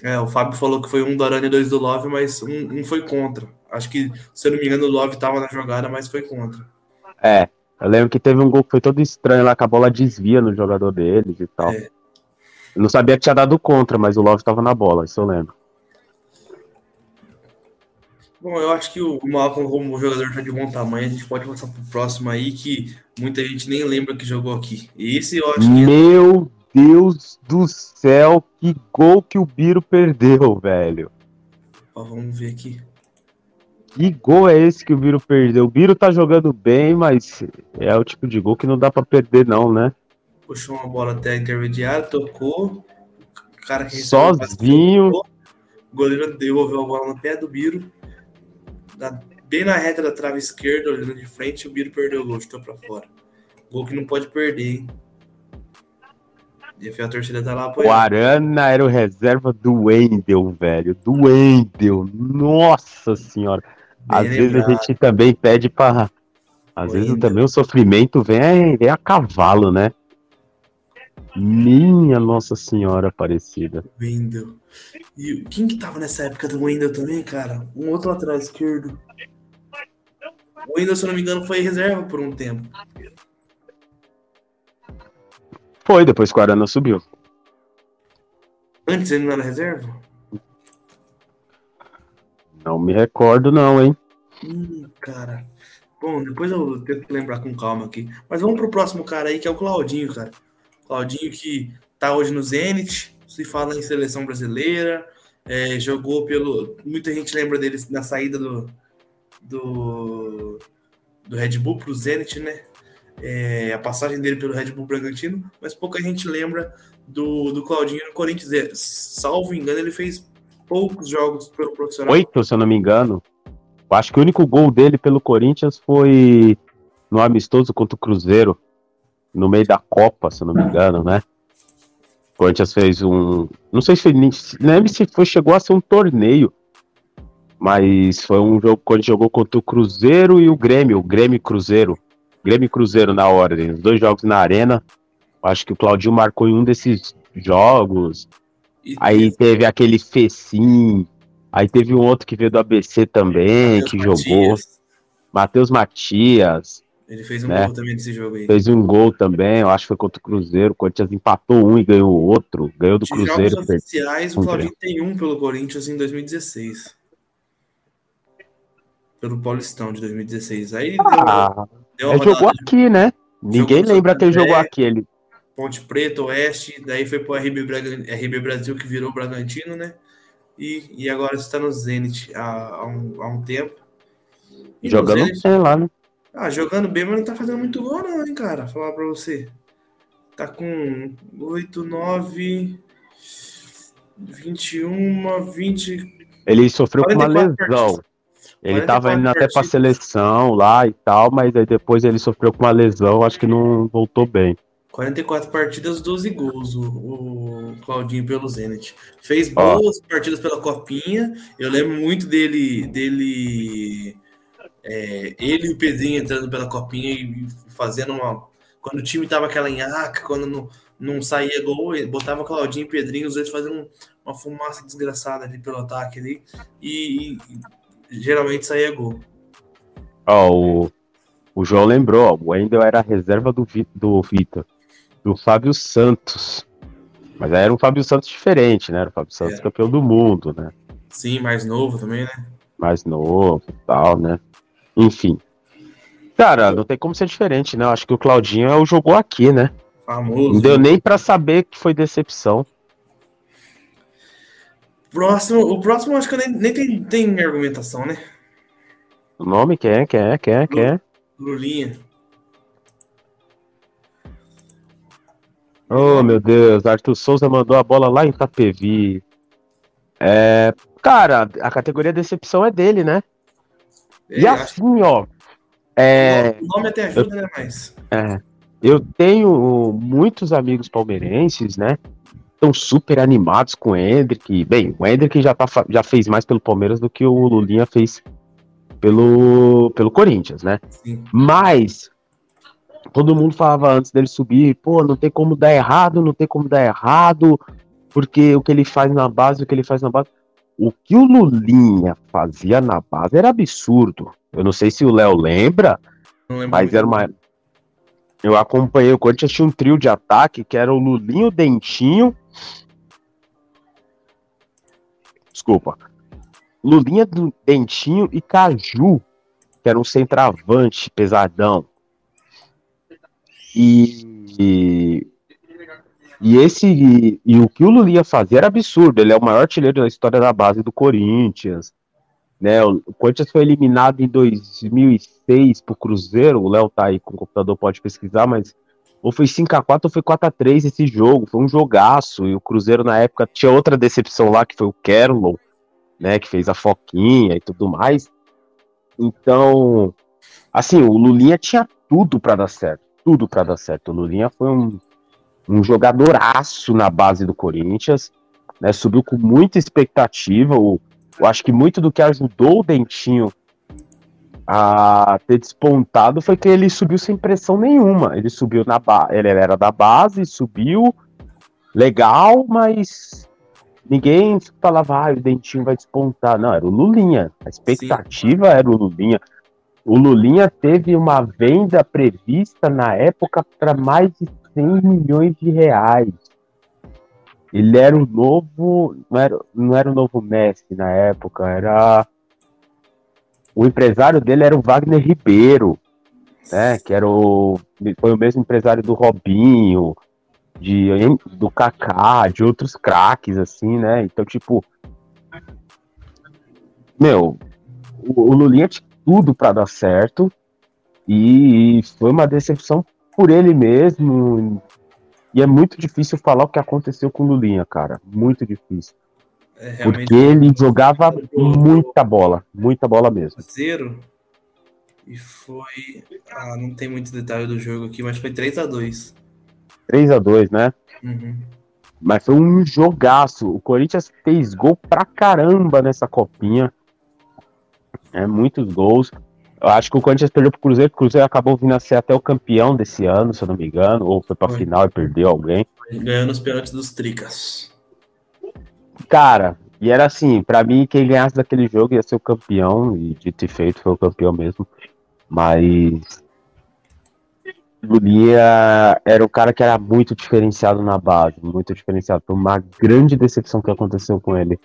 É, o Fábio falou que foi um do Arana e dois do Love, mas um, um foi contra. Acho que, se eu não me engano, o Love tava na jogada, mas foi contra. É, eu lembro que teve um gol que foi todo estranho lá, que a bola desvia no jogador deles e tal. É. Eu não sabia que tinha dado contra, mas o Love tava na bola, isso eu lembro. Bom, eu acho que o Malcolm, como jogador já de bom tamanho, a gente pode passar pro próximo aí, que muita gente nem lembra que jogou aqui. Esse eu acho que. Meu Deus do céu, que gol que o Biro perdeu, velho. Ó, vamos ver aqui. Que gol é esse que o Biro perdeu? O Biro tá jogando bem, mas é o tipo de gol que não dá para perder, não, né? Puxou uma bola até a intermediária, tocou. O cara que Sozinho. o goleiro devolveu a bola no pé do Biro bem na reta da trave esquerda, olhando de frente, o Biro perdeu o gol, chutou pra fora. Gol que não pode perder, hein? E a torcida tá lá apoiando. O Arana era o reserva do Wendel, velho. Do Wendel. Nossa senhora. Às lembrado. vezes a gente também pede pra. Às Wendell. vezes também o sofrimento vem, vem a cavalo, né? Minha Nossa Senhora Aparecida. Wendel. E quem que tava nessa época do Wendel também, cara? Um outro atrás esquerdo. O Wendel, se eu não me engano, foi reserva por um tempo. Foi, depois que o Arana subiu. Antes ele não era reserva? Não me recordo, não, hein? Hum, cara. Bom, depois eu tento lembrar com calma aqui. Mas vamos pro próximo cara aí, que é o Claudinho, cara. Claudinho que tá hoje no Zenit, se fala em seleção brasileira, é, jogou pelo. Muita gente lembra dele na saída do, do, do Red Bull para o Zenit, né? É, a passagem dele pelo Red Bull Bragantino, mas pouca gente lembra do, do Claudinho no Corinthians. É, salvo engano, ele fez poucos jogos pelo profissional. Oito, se eu não me engano. Eu acho que o único gol dele pelo Corinthians foi no amistoso contra o Cruzeiro, no meio da Copa, se eu não me engano, né? O Corinthians fez um. Não sei se foi. Lembro se foi, chegou a ser um torneio mas foi um jogo quando jogou contra o Cruzeiro e o Grêmio, o Grêmio Cruzeiro. Grêmio Cruzeiro na ordem, os dois jogos na arena. Acho que o Claudinho marcou em um desses jogos. E aí teve aquele Fecim. Aí teve um outro que veio do ABC também, Mateus que Matias. jogou. Matheus Matias. Ele fez um né? gol também nesse jogo aí. Fez um gol também, eu acho que foi contra o Cruzeiro. O Corinthians empatou um e ganhou o outro. Ganhou do De Cruzeiro. Jogos oficiais, o Claudinho tem um pelo Corinthians em 2016 pelo Paulistão de 2016. Aí ah, deu, deu jogou aqui, né? Ninguém lembra que ele jogou aquele. Ponte Preta, Oeste, daí foi pro RB, RB Brasil que virou Bragantino, né? E, e agora está no Zenit há, há, um, há um tempo. E jogando Zenit, bem lá, né? Ah, jogando bem, mas não tá fazendo muito gol, não, hein, cara? Falar pra você. Tá com 8, 9, 21, 20. Ele sofreu com uma lesão. Partidas. Ele estava indo até para seleção lá e tal, mas aí depois ele sofreu com uma lesão, acho que não voltou bem. 44 partidas, 12 gols, o, Claudinho pelo Zenit. Fez boas Ó. partidas pela Copinha. Eu lembro muito dele, dele é, ele e o Pedrinho entrando pela Copinha e fazendo uma. Quando o time tava aquela enhaca, quando não, não saía gol, botava Claudinho e Pedrinho, os dois fazendo uma fumaça desgraçada ali pelo ataque ali. E, e geralmente saía gol. Ó, o, o João lembrou, ó, o Wendel era a reserva do, do Vitor, do Fábio Santos. Mas era um Fábio Santos diferente, né? Era o Fábio Santos é. campeão do mundo, né? Sim, mais novo também, né? Mais novo e tal, né? Enfim. Cara, não tem como ser diferente, né? Eu acho que o Claudinho é o jogou aqui, né? Famoso. Não deu nem para saber que foi decepção. Próximo, o próximo acho que nem, nem tem, tem argumentação, né? O nome? Quem é? Quem é? Quem é? Quem é? Lulinha. Oh, meu Deus. Arthur Souza mandou a bola lá em Itapevi. É, cara, a categoria decepção é dele, né? É, e assim, ó. É, o nome até ajuda, eu, né? Mas. É, Eu tenho muitos amigos palmeirenses, né? Estão super animados com o Hendrick. Bem, o Hendrick já, tá, já fez mais pelo Palmeiras do que o Lulinha fez pelo, pelo Corinthians, né? Sim. Mas todo mundo falava antes dele subir, pô, não tem como dar errado, não tem como dar errado, porque o que ele faz na base, o que ele faz na base. O que o Lulinha fazia na base era absurdo. Eu não sei se o Léo lembra, mas era uma. Eu acompanhei o Corinthians tinha um trio de ataque que era o Lulinho, Dentinho. Desculpa. Lulinha, Dentinho e Caju, que era um centroavante pesadão. E, e esse e, e, o que o Lulinha fazia era absurdo. Ele é o maior artilheiro da história da base do Corinthians. Né? O, Corinthians foi eliminado em 2006 pro Cruzeiro. O Léo tá aí com o computador, pode pesquisar, mas ou foi 5x4 ou foi 4x3 esse jogo. Foi um jogaço. E o Cruzeiro na época tinha outra decepção lá, que foi o Kerlon, né? Que fez a foquinha e tudo mais. Então, assim, o Lulinha tinha tudo para dar certo tudo para dar certo. O Lulinha foi um, um jogadoraço na base do Corinthians, né? Subiu com muita expectativa. O, eu acho que muito do que ajudou o Dentinho a ter despontado foi que ele subiu sem pressão nenhuma. Ele subiu na base, ele era da base, subiu legal, mas ninguém falava, ah, o Dentinho vai despontar. Não, era o Lulinha. A expectativa Sim. era o Lulinha. O Lulinha teve uma venda prevista na época para mais de 100 milhões de reais. Ele era o novo. Não era, não era o novo Messi na época, era. O empresário dele era o Wagner Ribeiro, né? Que era o. Foi o mesmo empresário do Robinho, de, do Kaká, de outros craques, assim, né? Então, tipo. Meu, o, o Lulinha tudo para dar certo e foi uma decepção por ele mesmo. E é muito difícil falar o que aconteceu com o Lulinha, cara. Muito difícil. É, porque ele jogava muita bola, muita bola mesmo. Zero. E foi. Ah, não tem muito detalhe do jogo aqui, mas foi 3 a 2 3 a 2 né? Uhum. Mas foi um jogaço. O Corinthians fez gol pra caramba nessa copinha. É, muitos gols. Eu acho que o Corinthians perdeu pro Cruzeiro, o Cruzeiro acabou vindo a ser até o campeão desse ano, se eu não me engano, ou foi pra foi. final e perdeu alguém. Ganhando os pênaltis dos Tricas. Cara, e era assim, para mim, quem ganhasse daquele jogo ia ser o campeão, e dito e feito, foi o campeão mesmo. Mas. Lulia era o cara que era muito diferenciado na base, muito diferenciado. Foi uma grande decepção que aconteceu com ele.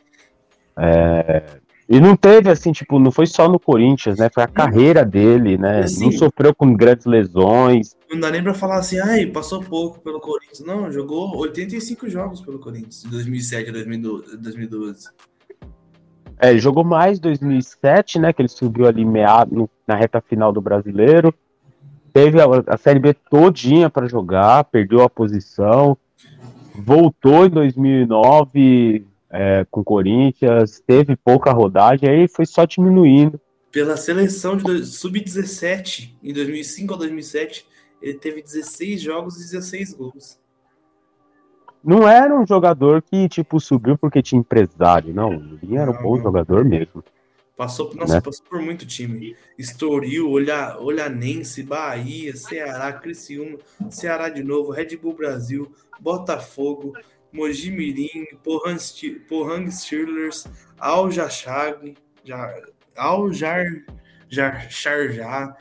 É, e não teve assim, tipo, não foi só no Corinthians, né? Foi a carreira dele, né? Assim, não sofreu com grandes lesões. Não dá nem pra falar assim, ai, passou pouco pelo Corinthians. Não, jogou 85 jogos pelo Corinthians, de 2007 a 2012. É, ele jogou mais 2007, né? Que ele subiu ali meado na reta final do brasileiro. Teve a, a Série B todinha para jogar, perdeu a posição. Voltou em 2009 é, com o Corinthians, teve pouca rodagem, aí foi só diminuindo. Pela seleção de sub-17, em 2005 a 2007, ele teve 16 jogos e 16 gols. Não era um jogador que, tipo, subiu porque tinha empresário, não. Ele era um bom jogador mesmo. Passou, nossa, né? passou por muito time. Estoril, Olha, Olhanense, Bahia, Ceará, Criciúma, Ceará de novo, Red Bull Brasil, Botafogo, Mogi Mirim, Pohang Steelers, Al Jachag, Al Jar, Jar, Charjá,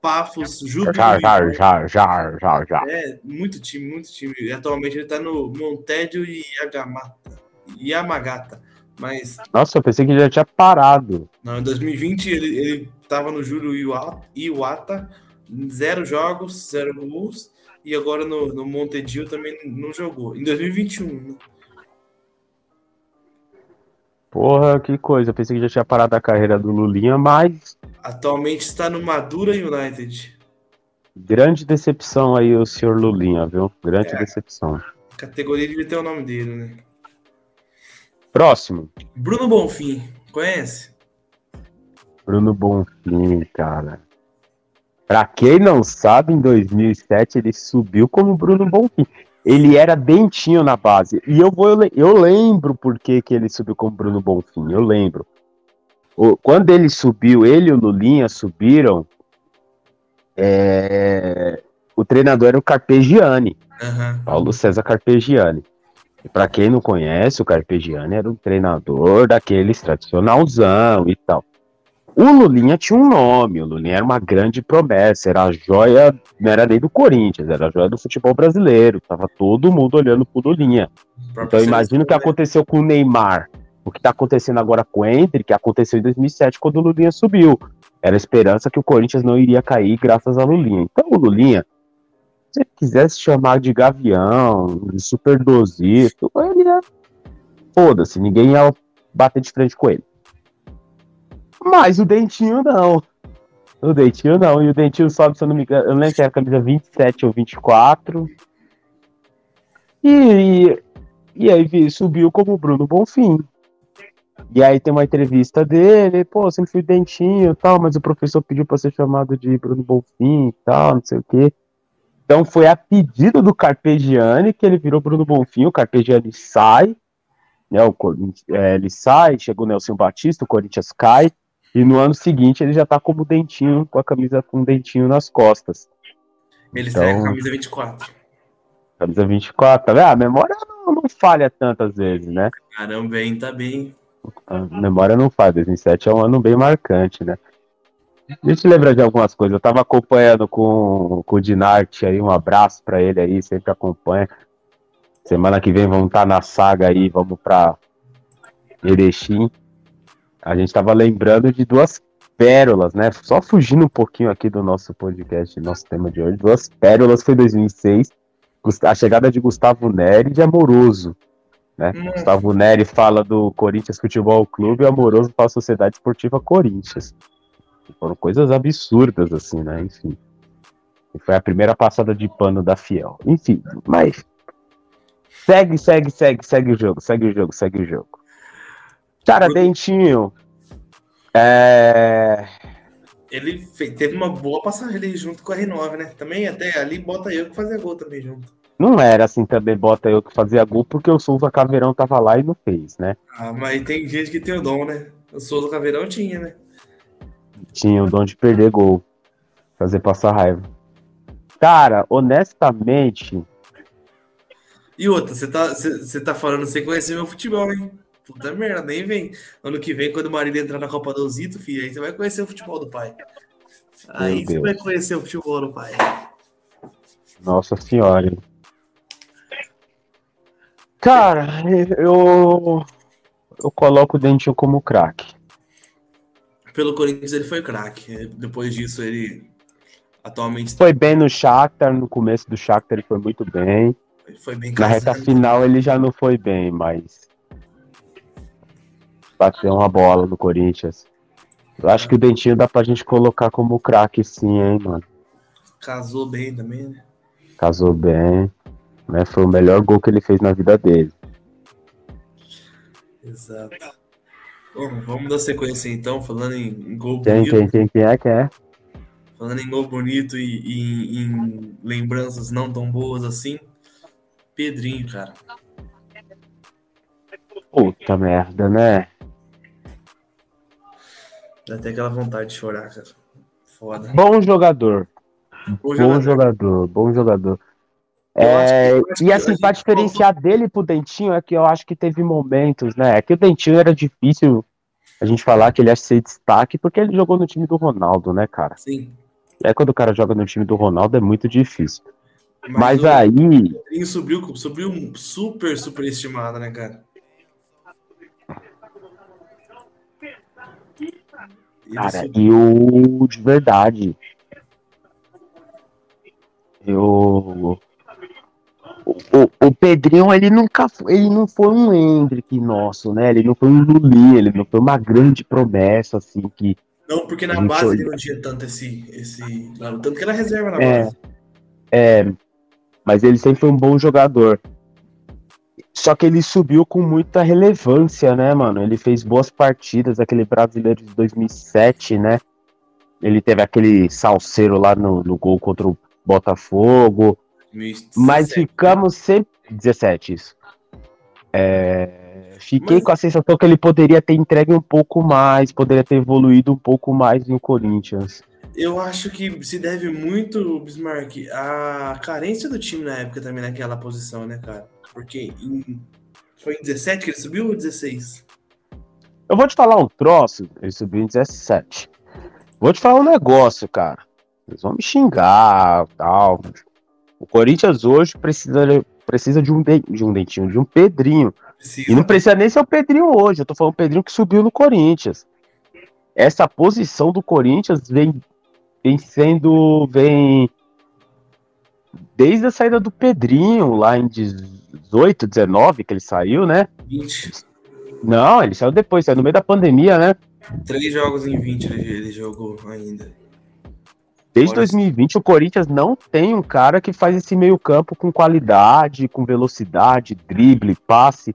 Pafos. Jar, jar, jar, jar, jar, jar. É, muito time, muito time. E atualmente ele tá no Montédio e Yagamata, Yamagata. Mas. Nossa, eu pensei que ele já tinha parado. Não, em 2020 ele, ele tava no Júlio Iwata, zero jogos, zero gols e agora no, no Montedio também não jogou. Em 2021, né? Porra, que coisa. Eu pensei que já tinha parado a carreira do Lulinha, mas. Atualmente está no Madura United. Grande decepção aí o senhor Lulinha, viu? Grande é, decepção. Categoria devia ter o nome dele, né? Próximo. Bruno Bonfim. Conhece? Bruno Bonfim, cara. Pra quem não sabe, em 2007 ele subiu como Bruno Bonfim. Ele era dentinho na base. E eu vou eu lembro por que, que ele subiu como Bruno Bonfim. Eu lembro. Quando ele subiu, ele e o Lulinha subiram. É, o treinador era o Carpegiani. Aham. Paulo César Carpegiani. E para quem não conhece, o Carpegiani era um treinador daqueles tradicionalzão e tal. O Lulinha tinha um nome, o Lulinha era uma grande promessa, era a joia, não era nem do Corinthians, era a joia do futebol brasileiro. Tava todo mundo olhando pro Lulinha. Então imagina o que aconteceu com o Neymar. O que tá acontecendo agora com o Hendrick, que aconteceu em 2007 quando o Lulinha subiu. Era a esperança que o Corinthians não iria cair graças a Lulinha. Então o Lulinha, se ele quisesse chamar de gavião, de superdosito, ele ia. Foda-se, ninguém ia bater de frente com ele. Mas o Dentinho não. O Dentinho não. E o Dentinho sobe, se eu não me engano, eu lembro se era a camisa 27 ou 24. E, e, e aí subiu como Bruno Bonfim. E aí tem uma entrevista dele, pô, sempre fui Dentinho e tal, mas o professor pediu pra ser chamado de Bruno Bonfim e tal, não sei o quê. Então foi a pedido do Carpegiani que ele virou Bruno Bonfim, o Carpegiani sai, né, o é, ele sai, chegou o Nelson Batista, o Corinthians cai, e no ano seguinte ele já tá como dentinho, com a camisa com um dentinho nas costas. Ele Então- a camisa 24. Camisa 24, tá vendo? Ah, A memória não, não falha tantas vezes, né? Caramba, hein? Tá bem. A memória não falha, 2007 é um ano bem marcante, né? Deixa eu lembrar de algumas coisas. Eu tava acompanhando com, com o Dinarte aí, um abraço pra ele aí, sempre acompanha. Semana que vem vamos estar na saga aí, vamos pra Erechim. A gente tava lembrando de duas pérolas, né? Só fugindo um pouquinho aqui do nosso podcast, nosso tema de hoje. Duas pérolas foi 2006. Gust- A chegada de Gustavo Neri e de Amoroso. Né? Hum. Gustavo Neri fala do Corinthians Futebol Clube e Amoroso fala Sociedade Esportiva Corinthians. Foram coisas absurdas, assim, né? Enfim. E foi a primeira passada de pano da Fiel. Enfim, mas. Segue, segue, segue, segue o jogo, segue o jogo, segue o jogo. Cara, Dentinho. É. Ele fe- teve uma boa passagem ali junto com a R9, né? Também até ali bota eu que fazia gol também junto. Não era assim também, bota eu que fazia gol, porque o Souza Caveirão tava lá e não fez, né? Ah, mas tem gente que tem o dom, né? O Souza Caveirão tinha, né? Tinha o dom de perder gol. Fazer passar raiva. Cara, honestamente, E outra, você tá, tá falando sem conhecer meu futebol, hein? Puta merda, nem vem. Ano que vem, quando o Marília entrar na Copa do Zito, filho, aí você vai conhecer o futebol do pai. Aí você vai conhecer o futebol do pai. nossa senhora. Cara, eu. Eu coloco o Dentinho como craque. Pelo Corinthians ele foi craque. Depois disso ele atualmente Foi bem no Shakhtar, no começo do Shakhtar ele foi muito bem. foi bem Na reta final ele já não foi bem, mas. Bateu uma bola no Corinthians. Eu acho que o Dentinho dá pra gente colocar como craque sim, hein, mano. Casou bem também, né? Casou bem. Né? Foi o melhor gol que ele fez na vida dele. Exato. Bom, vamos dar sequência então, falando em, gol Quem, bonito. quem, quem, quem é que é? Falando em gol bonito e, e em lembranças não tão boas assim. Pedrinho, cara. Puta merda, né? Dá até aquela vontade de chorar, cara. Foda. Bom jogador. Bom jogador, bom jogador. É, e assim, pra diferenciar dele pro Dentinho, é que eu acho que teve momentos, né? É que o Dentinho era difícil a gente falar que ele ia ser destaque, porque ele jogou no time do Ronaldo, né, cara? Sim. Aí quando o cara joga no time do Ronaldo é muito difícil. Mas, o aí, Pedrinho subiu, subiu um super, super estimado, né, cara? Cara, subiu. eu de verdade. Eu. O, o, o Pedrinho, ele nunca foi, ele não foi um Hendrick nosso, né? Ele não foi um Luli, ele não foi uma grande promessa, assim, que Não, porque na base olha. ele não tinha tanto esse. esse tanto que era reserva na É. base. É, mas ele sempre foi um bom jogador. Só que ele subiu com muita relevância, né, mano? Ele fez boas partidas, aquele brasileiro de 2007, né? Ele teve aquele salseiro lá no, no gol contra o Botafogo. 2017. Mas ficamos sempre. 17, isso. É, Fiquei Mas- com a sensação que ele poderia ter entregue um pouco mais, poderia ter evoluído um pouco mais no Corinthians. Eu acho que se deve muito, Bismarck, à carência do time na época também naquela posição, né, cara? Porque em... foi em 17 que ele subiu ou 16? Eu vou te falar um troço, ele subiu em 17. Vou te falar um negócio, cara. Eles vão me xingar tal. O Corinthians hoje precisa, precisa de, um de, de um dentinho, de um Pedrinho. Precisa. E não precisa nem ser o Pedrinho hoje. Eu tô falando o Pedrinho que subiu no Corinthians. Essa posição do Corinthians vem, vem sendo. vem. Desde a saída do Pedrinho, lá em 18, 19, que ele saiu, né? 20. Não, ele saiu depois, saiu no meio da pandemia, né? Três jogos em 20 ele, jogou ainda. Desde Olha 2020, o Corinthians não tem um cara que faz esse meio-campo com qualidade, com velocidade, drible, passe.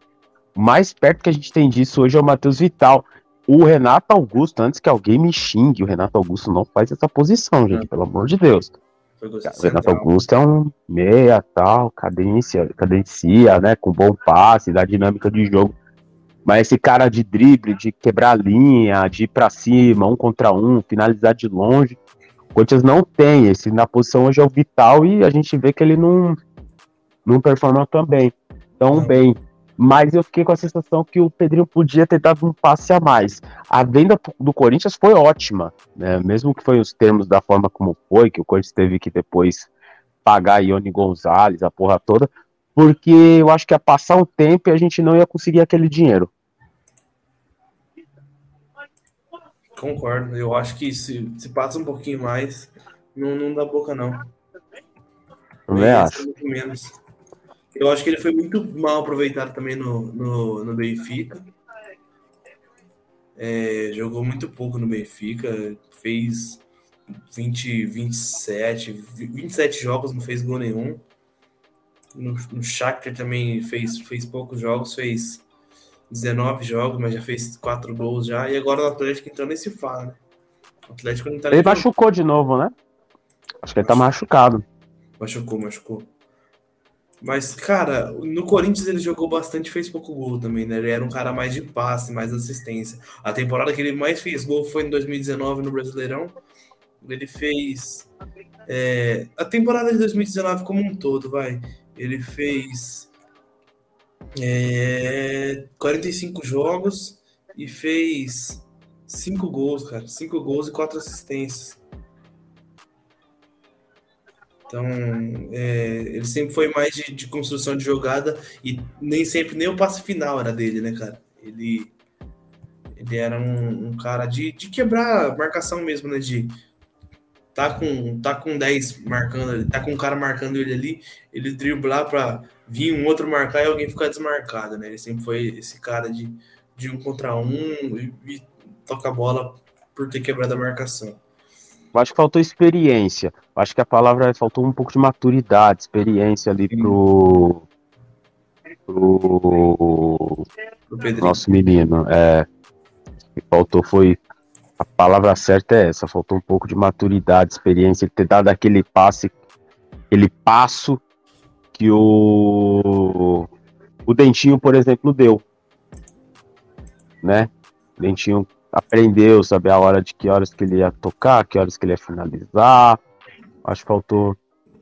O mais perto que a gente tem disso hoje é o Matheus Vital. O Renato Augusto, antes que alguém me xingue, o Renato Augusto não faz essa posição, gente, pelo amor de Deus. Foi gol O Renato. Augusto é um meia, tal, cadência, cadencia, né, com bom passe, da dinâmica de jogo. Mas esse cara de drible, de quebrar a linha, de ir pra cima, um contra um, finalizar de longe, o Corinthians não tem. Esse na posição hoje é o Vital e a gente vê que ele não, não performa tão bem. Tão Não. bem. Mas eu fiquei com a sensação que o Pedrinho podia ter dado um passe a mais. A venda do Corinthians foi ótima, né? Mesmo que foi os termos da forma como foi, que o Corinthians teve que depois pagar Ione Gonzalez, a porra toda, porque eu acho que ia passar um tempo e a gente não ia conseguir aquele dinheiro. Concordo. Eu acho que se, se passa um pouquinho mais, não, não dá boca, não. Nem acho. menos. Eu acho que ele foi muito mal aproveitado também no, no, no Benfica. É, jogou muito pouco no Benfica, fez 20, 27, 27 jogos, não fez gol nenhum. No, no Shakhtar também fez, fez poucos jogos, fez 19 jogos, mas já fez 4 gols já. E agora o Atlético então nem se fala, né? O Atlético não tá Ele machucou de novo, né? Acho que ele tá machucado. Machucou, machucou. Mas, cara, no Corinthians ele jogou bastante fez pouco gol também, né? Ele era um cara mais de passe, mais assistência. A temporada que ele mais fez gol foi em 2019 no Brasileirão. Ele fez. é, a temporada de 2019 como um todo, vai. Ele fez. é, 45 jogos e fez 5 gols, cara. 5 gols e 4 assistências. Então, é, ele sempre foi mais de, de construção de jogada e nem sempre nem o passe final era dele, né, cara? Ele, ele era um, um cara de, de quebrar marcação mesmo, né? De tá com, tá com 10 marcando, ele tá com um cara marcando ele ali, ele driblar pra vir um outro marcar e alguém ficar desmarcado, né? Ele sempre foi esse cara de, de um contra um e, e toca a bola por ter quebrado a marcação. Eu acho que faltou experiência. Eu acho que a palavra faltou um pouco de maturidade, experiência ali pro. pro O Pedrinho. nosso menino. É, que faltou foi. A palavra certa é essa, faltou um pouco de maturidade, experiência, ele ter dado aquele passe, aquele passo que o. O Dentinho, por exemplo, deu. Né? O Dentinho aprendeu, saber a hora de que horas que ele ia tocar, que horas que ele ia finalizar. Acho que faltou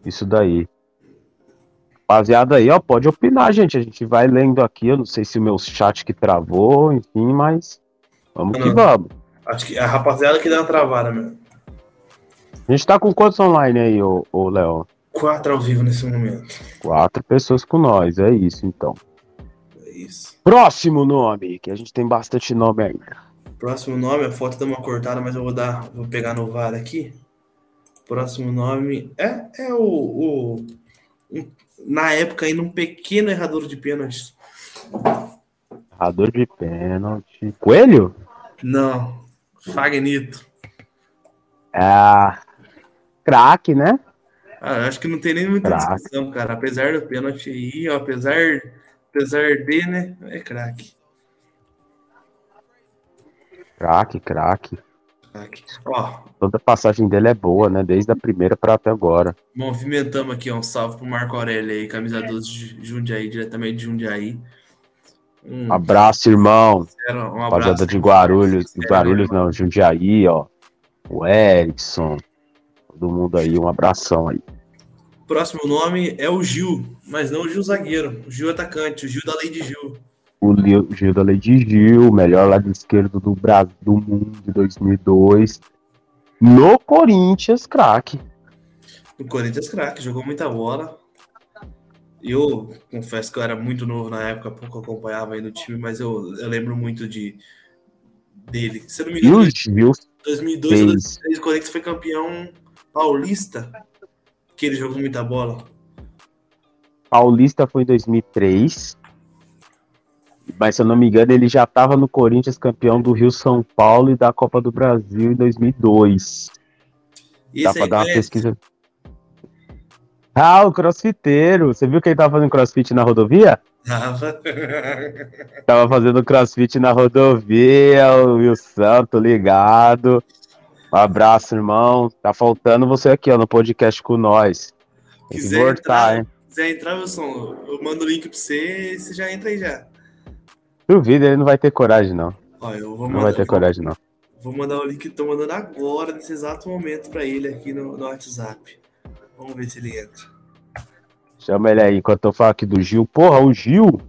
isso daí. Rapaziada aí, ó, pode opinar, gente. A gente vai lendo aqui. Eu não sei se o meu chat que travou, enfim, mas vamos que Não. vamos. Acho que a rapaziada que dá uma travada, meu. A gente tá com quantos online aí, ô, ô Léo? Quatro ao vivo nesse momento. Quatro pessoas com nós, é isso então. É isso. Próximo nome, que a gente tem bastante nome ainda. Próximo nome, a foto dá uma cortada, mas eu vou dar, vou pegar no VAR aqui. Próximo nome é, é o, o um- na época ainda um pequeno errador de pênaltis. Errador de pênalti. Coelho? Não, Fagnito. É. Craque, né? Ah, acho que não tem nem muita Craque. discussão, cara. Apesar do pênalti aí, ó, apesar, apesar de, né, é craque. Craque, craque. Ó, Toda passagem dele é boa, né? Desde a primeira pra até agora. movimentamos aqui, ó, um salve pro Marco Aurélio aí, camisa 12 de Jundiaí, diretamente de Jundiaí. Um, Abraço, irmão. um Rapaziada abraço. de Guarulhos. De É, Guarulhos não, Jundiaí, ó. O Erickson. Todo mundo aí, um abração aí. Próximo nome é o Gil, mas não o Gil zagueiro, o Gil atacante, o Gil da Lei de Gil. O Gil da Lady Gil, melhor lado esquerdo do Brasil do mundo de 2002. No Corinthians, craque. No Corinthians craque, jogou muita bola. Eu confesso que eu era muito novo na época, pouco acompanhava aí no time, mas eu, eu lembro muito de dele. Se eu não me E engano, o Gil 2002 ou fez. 2003 o Corinthians foi campeão paulista, que ele jogou muita bola. Paulista foi em 2003. Mas se eu não me engano, ele já estava no Corinthians campeão do Rio São Paulo e da Copa do Brasil em 2002. E Dá aí dar uma conhece? pesquisa. Ah, o crossfiteiro. Você viu que ele tava fazendo crossfit na rodovia? Tava. [LAUGHS] Tava fazendo crossfit na rodovia, o Wilson, tô ligado. Um abraço, irmão. Tá faltando você aqui, ó, no podcast com nós. Tem que Quiser voltar, entrar, hein? quiser entrar, Wilson, eu mando o link pra você e você já entra aí já. Duvido, ele não vai ter coragem, não. Ó, eu vou Não vai ter coragem, não. vou mandar o link, tô mandando agora, nesse exato momento, pra ele aqui no, no WhatsApp. Vamos ver se ele entra. Chama ele aí, enquanto eu falo aqui do Gil. Porra, o Gil.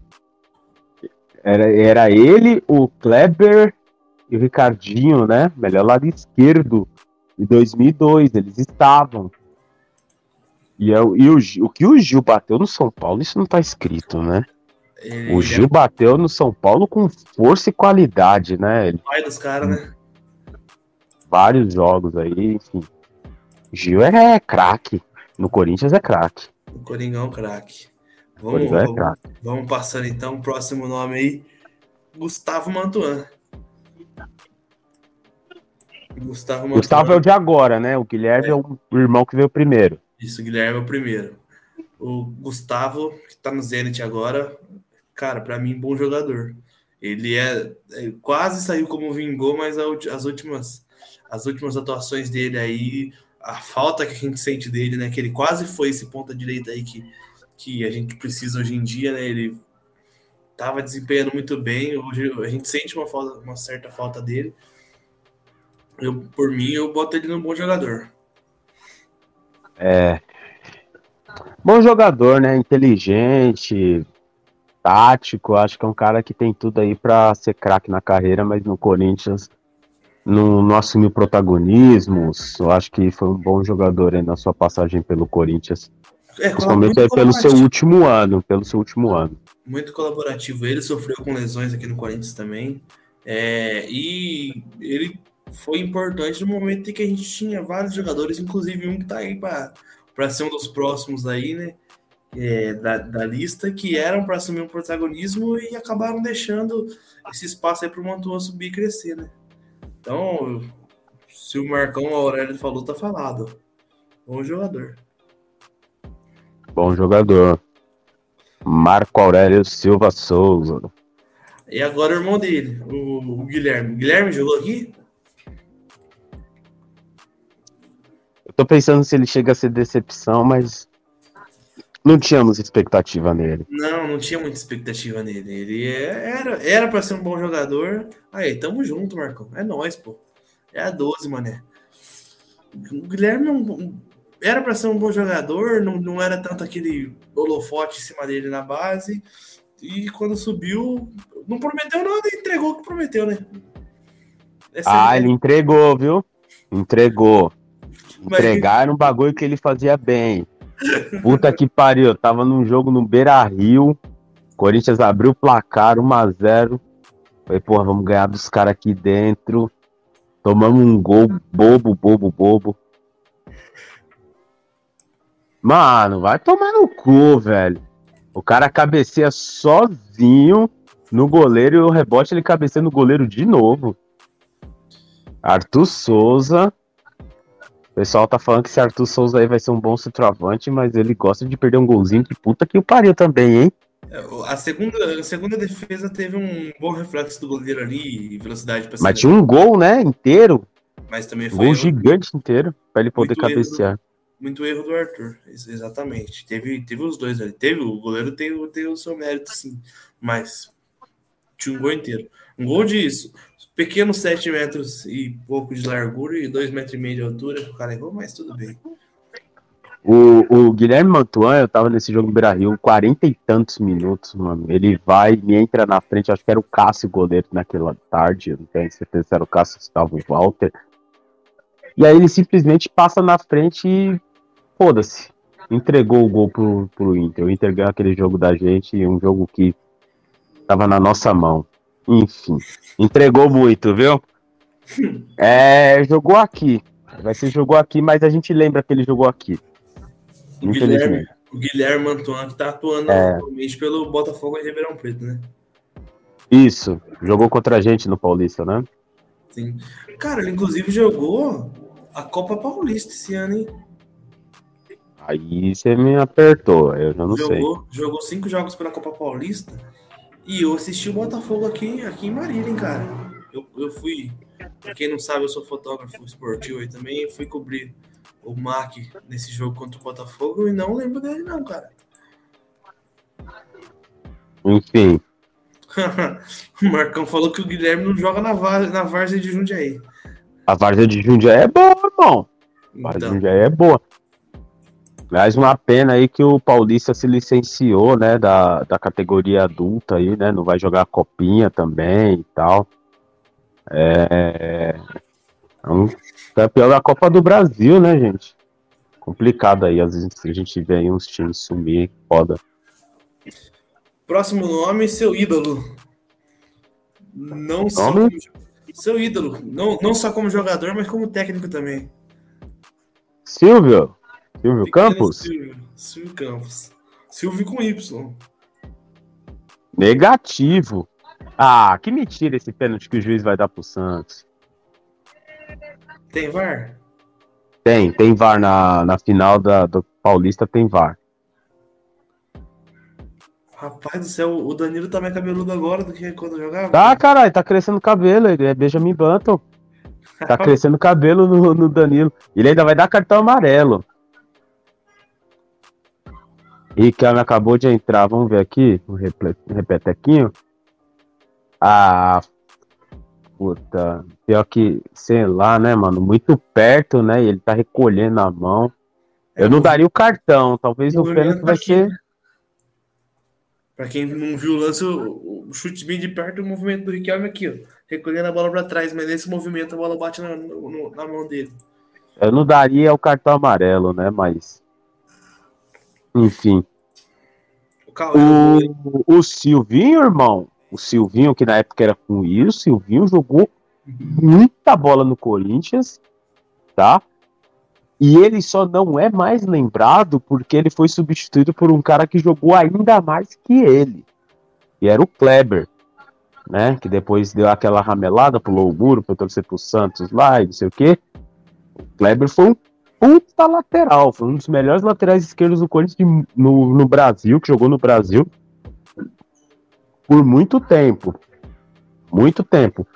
Era, era ele, o Kleber e o Ricardinho, né? Melhor lado esquerdo. Em 2002, eles estavam. E, é o- e o, o que o Gil bateu no São Paulo, isso não tá escrito, né? Ele, O ele Gil bateu no São Paulo com força e qualidade, né? Ele, é o pai dos caras, né? vários jogos aí, enfim. Gil é, é craque. No Corinthians é craque. O Coringão craque. O Vamos, Corinthians é vamos, craque. vamos passando então, próximo nome aí. Gustavo Mantuan. Gustavo Mantuan. Gustavo é o de agora, né? O Guilherme é, o irmão que veio primeiro. Isso, Guilherme é o primeiro. O Gustavo, que tá no Zenit agora, cara, pra mim, bom jogador. Ele é, é, quase saiu como vingou, mas as últimas as últimas atuações dele aí, a falta que a gente sente dele, né, que ele quase foi esse ponta direita aí que, que a gente precisa hoje em dia, né? Ele tava desempenhando muito bem, hoje a gente sente uma falta, uma certa falta dele. Eu, por mim, eu boto ele no bom jogador. É. Bom jogador, né? Inteligente, tático. Acho que é um cara que tem tudo aí pra ser craque na carreira, mas no Corinthians não, não assumiu protagonismos. Eu acho que foi um bom jogador aí na sua passagem pelo Corinthians. É, Principalmente aí pelo seu último ano. Pelo seu último ano. muito colaborativo. Ele sofreu com lesões aqui no Corinthians também. É, e ele foi importante no momento em que a gente tinha vários jogadores, inclusive um que tá aí para ser um dos próximos aí, né? É, da, da lista, que eram para assumir um protagonismo e acabaram deixando esse espaço aí para o Mantua subir e crescer, né? Então, se o Marcão Aurélio falou, tá falado. Bom jogador. Bom jogador. Marco Aurélio Silva Souza. E agora o irmão dele, o, o Guilherme. O Guilherme jogou aqui? Eu tô pensando se ele chega a ser decepção, mas não tínhamos expectativa nele. Não, não tinha muita expectativa nele. Ele é- era era para ser um bom jogador. Aí, tamo junto, Marcão. É nóis, pô. É a 12, mané. O Guilherme é um- era para ser um bom jogador, não, não era tanto aquele holofote em cima dele na base. E quando subiu, não prometeu nada, entregou o que prometeu, né? Essa Ah, é- ele entregou, viu? Entregou. Mas- Entregar era um bagulho que ele fazia bem. Puta que pariu. Eu tava num jogo no Beira Rio. Corinthians abriu o placar 1x0. Falei, porra, vamos ganhar dos caras aqui dentro. Tomamos um gol bobo, bobo, bobo. Mano, vai tomar no cu, velho. O cara cabeceia sozinho no goleiro e o rebote ele cabeceia no goleiro de novo. Arthur Souza. O pessoal tá falando que esse Arthur Souza aí vai ser um bom centroavante, mas ele gosta de perder um golzinho que puta que o pariu também, hein? A segunda, a segunda defesa teve um bom reflexo do goleiro ali, velocidade pra Mas tinha um gol, né? Inteiro. Mas também foi Gol erro- gigante inteiro pra ele poder Muito erro do- cabecear. muito erro do Arthur. Ex- Exatamente. Teve, teve os dois ali. Teve, o goleiro tem, tem o seu mérito, sim. Mas tinha um gol inteiro. Um gol disso. Pequenos 7 metros e pouco de largura e 2 metros e meio de altura que o cara errou, mas tudo bem. O, o Guilherme Mantuan, eu tava nesse jogo no Beira Rio, 40 e tantos minutos, mano. Ele vai e entra na frente, acho que era o Cássio goleiro naquela tarde, não tenho certeza se era o Cássio se estava o Walter. E aí ele simplesmente passa na frente e foda-se. Entregou o gol pro, pro Inter. O Inter ganhou aquele jogo da gente, um jogo que tava na nossa mão. Enfim, entregou muito, viu? É, jogou aqui. Vai ser jogou aqui, mas a gente lembra que ele jogou aqui. O. Guilherme, o Guilherme Antoine que tá atuando É. atualmente pelo Botafogo e Ribeirão Preto, né? Isso, jogou contra a gente no Paulista, né? Sim. Cara, ele inclusive jogou a Copa Paulista esse ano, hein? Aí você me apertou, eu já não sei. jogou, jogou cinco jogos pela Copa Paulista e eu assisti o Botafogo aqui, aqui em Marília, hein, cara. Eu, eu fui, pra quem não sabe, eu sou fotógrafo esportivo aí também, eu fui cobrir o MAC nesse jogo contra o Botafogo e não lembro dele não, cara. Enfim, [LAUGHS] o Marcão falou que o Guilherme não joga na, Var- na Várzea de Jundiaí. a Várzea de Jundiaí é boa, irmão. A Várzea de Então, Jundiaí é boa. Mais uma pena aí que o Paulista se licenciou, né, da, da categoria adulta aí, né, não vai jogar a copinha também e tal. É, é um campeão da Copa do Brasil, né, gente? Complicado aí, às vezes a gente vê aí uns times sumir, foda. próximo nome, seu ídolo. Não só como, seu ídolo, não, não só como jogador, mas como técnico também. Silvio, Silvio Pequeno Campos, Silvio, Silvio Campos. Silvio com Y. negativo. Ah, que mentira esse pênalti que o juiz vai dar pro Santos. Tem VAR? Tem, tem VAR na, na final da, do Paulista, tem VAR. Rapaz do céu, o Danilo tá mais cabeludo agora do que quando jogava. Tá, caralho, tá crescendo cabelo, ele é Benjamin Button. Tá [LAUGHS] crescendo cabelo no, no Danilo. Ele ainda vai dar cartão amarelo. Ricardo acabou de entrar, vamos ver aqui, o repetequinho. Ah, puta, pior que, sei lá, né, mano, muito perto, né, e ele tá recolhendo a mão. Eu não daria o cartão, talvez o pênalti vai ser... Pra quem não viu o lance, o, chute bem de perto, o movimento do Riquelme aqui, ó. Recolhendo a bola pra trás, mas nesse movimento a bola bate na, no- na mão dele. Eu não daria o cartão amarelo, né, mas... Enfim. O O, o Silvinho, irmão, o Silvinho, que na época era com o Silvinho jogou muita bola no Corinthians, tá? E ele só não é mais lembrado porque ele foi substituído por um cara que jogou ainda mais que ele. E era o Kleber, né? Que depois deu aquela ramelada, pulou o muro, foi torcer pro Santos lá e não sei o quê. O Kleber foi um puta lateral, foi um dos melhores laterais esquerdos do Corinthians de- no, no Brasil, que jogou no Brasil por muito tempo. Muito tempo.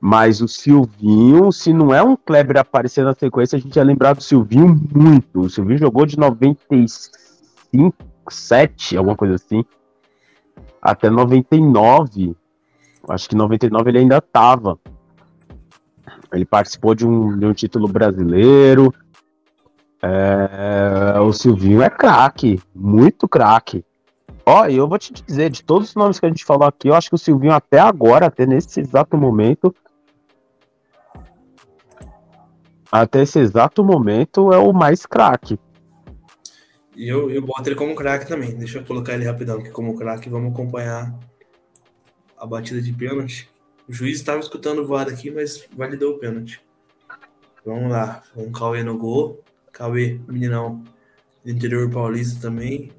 Mas o Silvinho, se não é um Kleber aparecer na sequência, a gente ia lembrar do Silvinho muito. O Silvinho jogou de 95, 7, alguma coisa assim, até 99. Acho que 99 ele ainda tava. Ele participou de um, de um título brasileiro. É, o Silvinho é craque, muito craque. Ó, e eu vou te dizer, de todos os nomes que a gente falou aqui, eu acho que o Silvinho até agora, até nesse exato momento, até esse exato momento é o mais craque. E eu, eu boto ele como craque também. Deixa eu colocar ele rapidão aqui como craque. Vamos acompanhar a batida de pênalti. O juiz estava escutando o VAR aqui, mas validou o pênalti. Vamos lá. Um Cauê no gol. Cauê, meninão do interior paulista também.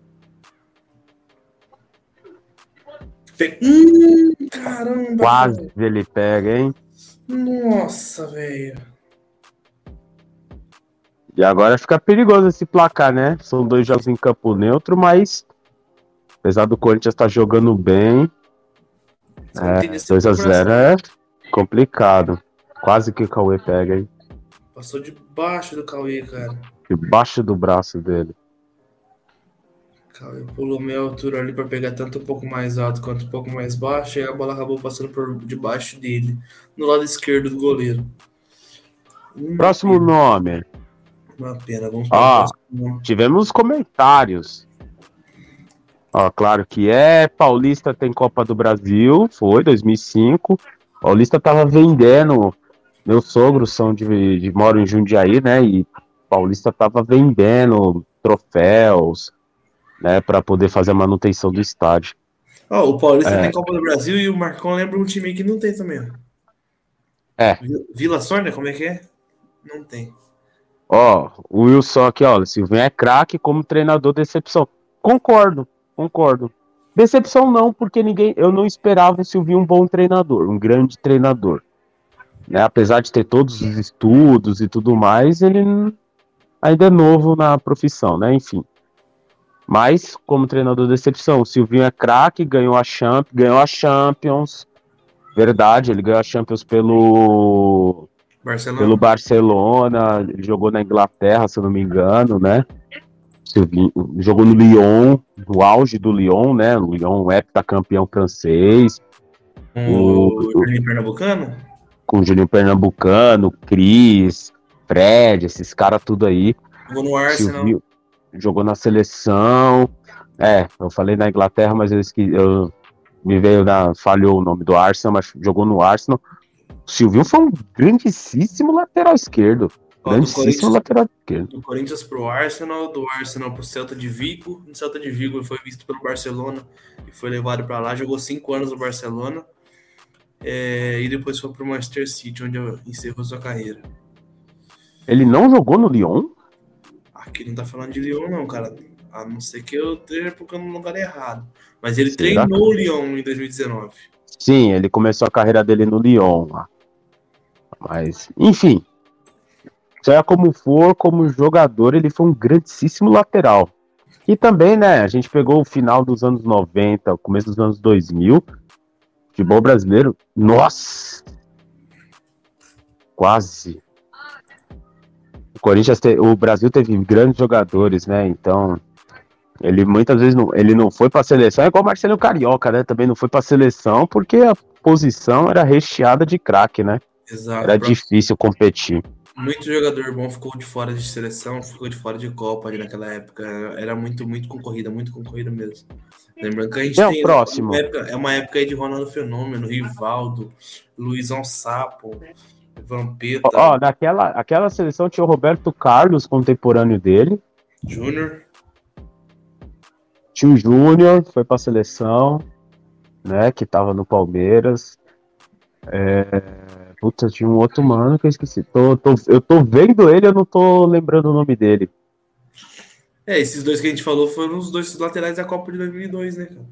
Pe- Hum, caramba! Quase ele pega, hein? Nossa, velho. E agora fica perigoso esse placar, né? São dois jogos em campo neutro, mas apesar do Corinthians estar jogando bem, é, esse 2x0 coração. é complicado. Quase que o Cauê pega, hein? Passou debaixo do Cauê, cara. Debaixo do braço dele. Cauê pulou meia altura ali para pegar tanto um pouco mais alto quanto um pouco mais baixo, e a bola acabou passando por debaixo dele, no lado esquerdo do goleiro. Uma Próximo pena. nome. Uma pena, vamos ah, Tivemos comentários. Ó, claro que é. Paulista tem Copa do Brasil, foi 2005. Paulista tava vendendo. Meus sogros são de, de moram em Jundiaí, né? E Paulista tava vendendo troféus, né, para poder fazer a manutenção do estádio. Oh, o Paulista é. tem Copa do Brasil e o Marcão lembra um time que não tem também. É. Vila Sônia, como é que é? Não tem. Ó, o Wilson aqui, ó, Silvinho é craque como treinador decepção. Concordo, concordo. Decepção não, porque ninguém, eu não esperava o Silvinho um bom treinador, um grande treinador. Né? Apesar de ter todos os estudos e tudo mais, ele ainda é novo na profissão, né? Enfim. Mas, como treinador decepção, o Silvinho é craque, ganhou a Champions, ganhou a Champions. Verdade, ele ganhou a Champions pelo Barcelona. pelo Barcelona, ele jogou na Inglaterra, se eu não me engano, né? Silvinho, jogou no Lyon, no auge do Lyon, né? O Lyon campeão francês. o, o Juninho Pernambucano? Com o Juninho Pernambucano, Cris, Fred, esses caras tudo aí. Jogou no Arsenal. Silvinho, jogou na seleção. É, eu falei na Inglaterra, mas eu, esqueci, eu me veio da. falhou o nome do Arsenal, mas jogou no Arsenal. O Silvinho foi um grandíssimo lateral esquerdo. Ó, grandíssimo lateral esquerdo. Do Corinthians pro Arsenal, do Arsenal pro Celta de Vigo. No Celta de Vigo ele foi visto pelo Barcelona e foi levado para lá. Jogou cinco anos no Barcelona. É, e depois foi pro Manchester City, onde encerrou sua carreira. Ele não jogou no Lyon? Aqui não tá falando de Lyon, não, cara. A não ser que eu esteja procurando no lugar errado. Mas ele Será? treinou o Lyon em 2019. Sim, ele começou a carreira dele no Lyon lá. Mas, enfim. Seja como for, como jogador, ele foi um grandíssimo lateral. E também, né, a gente pegou o final dos anos 90, o começo dos anos 2000. Futebol brasileiro, nossa! Quase Corinthians, te, o Brasil teve grandes jogadores, né? Então, ele muitas vezes não, ele não foi para seleção, é igual o Marcelo Carioca, né? Também não foi para seleção porque a posição era recheada de craque, né? Exato. Era difícil competir. Muito jogador bom ficou de fora de seleção, ficou de fora de Copa ali naquela época. Era muito, muito concorrida, muito concorrida mesmo. Lembrando que a gente é tem. Próximo. Uma época, é uma época aí de Ronaldo Fenômeno, Rivaldo, Luizão Sapo, Vampeta. Ó, naquela aquela seleção tinha o Roberto Carlos, contemporâneo dele. Júnior. Tinha o Júnior, foi pra seleção, né? Que tava no Palmeiras. É... Puta, tinha um outro mano que eu esqueci. Tô, tô, eu tô vendo ele, eu não tô lembrando o nome dele. É, esses dois que a gente falou foram os dois laterais da Copa de 2002, né, cara?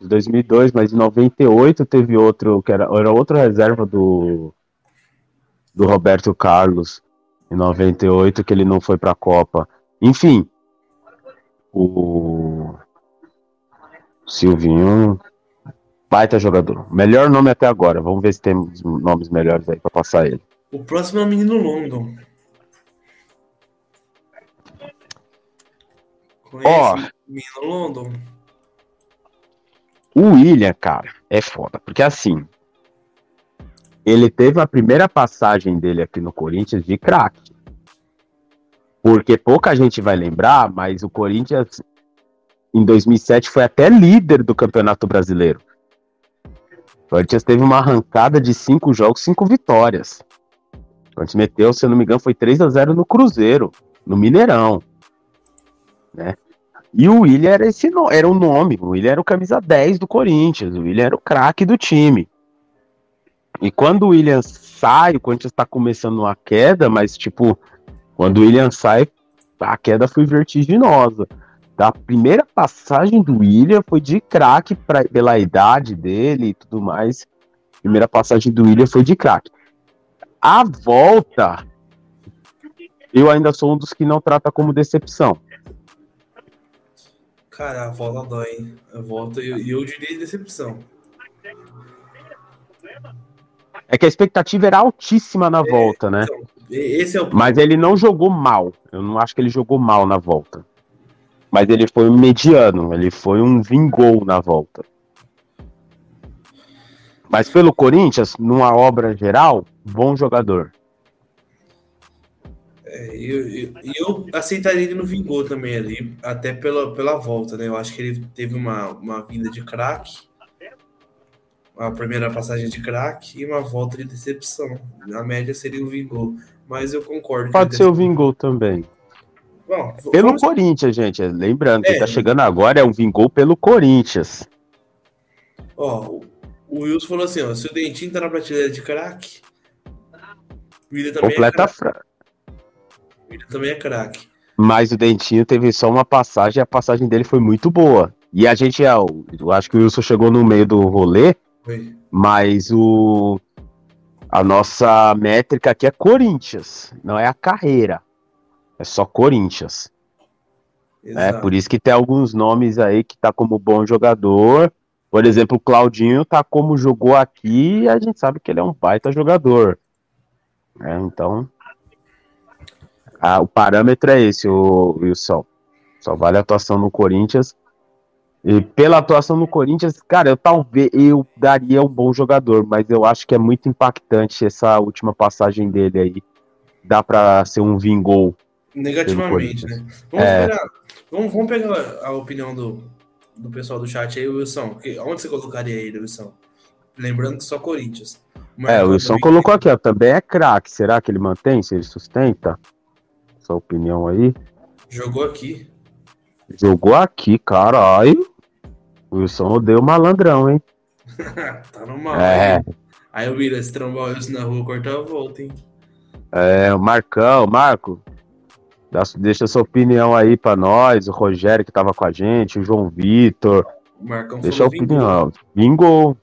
2002, mas em 98 teve outro, que era, era outra reserva do, do Roberto Carlos em 98 que ele não foi para a Copa. Enfim, o Silvinho, baita jogador. Melhor nome até agora. Vamos ver se temos nomes melhores aí para passar ele. O próximo é o menino London. Ó, oh, London. O William, cara, é foda, porque assim, ele teve a primeira passagem dele aqui no Corinthians de craque. Porque pouca gente vai lembrar, mas o Corinthians em 2007 foi até líder do Campeonato Brasileiro. O Corinthians teve uma arrancada de cinco jogos, cinco vitórias. O Corinthians meteu, se eu não me engano, foi 3 a 0 no Cruzeiro, no Mineirão. Né? E o William era esse era o nome, o William era o camisa 10 do Corinthians, o William era o craque do time. E quando o William sai, o Corinthians está começando uma queda, mas tipo, quando o William sai, a queda foi vertiginosa. A primeira passagem do William foi de craque pela idade dele e tudo mais. A primeira passagem do William foi de craque. A volta, eu ainda sou um dos que não trata como decepção. Cara, a volta dói. A volta, e eu, eu diria decepção. É que a expectativa era altíssima na volta, né? Então, esse é o Mas ele não jogou mal. Eu não acho que ele jogou mal na volta. Mas ele foi um mediano. Ele foi um vingou na volta. Mas pelo Corinthians, numa obra geral, bom jogador. É, eu, eu, eu aceitaria ele no Vingou também ali, até pela, pela volta, né? Eu acho que ele teve uma, uma vinda de craque, uma primeira passagem de craque e uma volta de decepção. Na média seria o Vingou, mas eu concordo. Pode ser o Vingou também. Bom, Pelo vamos- Corinthians, gente. Lembrando, quem É. tá chegando agora é um Vingou pelo Corinthians. Ó, o- Wilson falou assim: ó, se o Dentinho tá na prateleira de craque, o William também Completa é a craque. William também é craque. Mas o Dentinho teve só uma passagem e a passagem dele foi muito boa. E a gente, é, eu acho que o Wilson chegou no meio do rolê, mas o a nossa métrica aqui é Corinthians, não é a carreira. É só Corinthians. É Exato. por isso que tem alguns nomes aí que tá como bom jogador. Por exemplo, o Claudinho tá como jogou aqui a gente sabe que ele é um baita jogador. É, então, ah, o parâmetro é esse, o Wilson. Só vale a atuação no Corinthians. E pela atuação no Corinthians, cara, eu talvez eu daria um bom jogador, mas eu acho que é muito impactante essa última passagem dele aí. Dá pra ser um vingol. Negativamente, né? Vamos, É. pegar, vamos, vamos pegar a opinião do, do pessoal do chat aí, Wilson. Que, onde você colocaria ele, Wilson? Lembrando que só Corinthians. É, Marcão o Wilson colocou aqui, ó, também é craque. Será que ele mantém? Se ele sustenta? Sua opinião aí. Jogou aqui. Jogou aqui, caralho. O Wilson odeia o malandrão, hein? [LAUGHS] tá no mal. É, hein? Aí o William, se trombar o Wilson na rua, cortar a volta, hein? é, o Marcão, Marco. Deixa sua opinião aí pra nós. O Rogério que tava com a gente, o João Vitor. O Marcão Deixa a falou vingou. opinião. Vingou.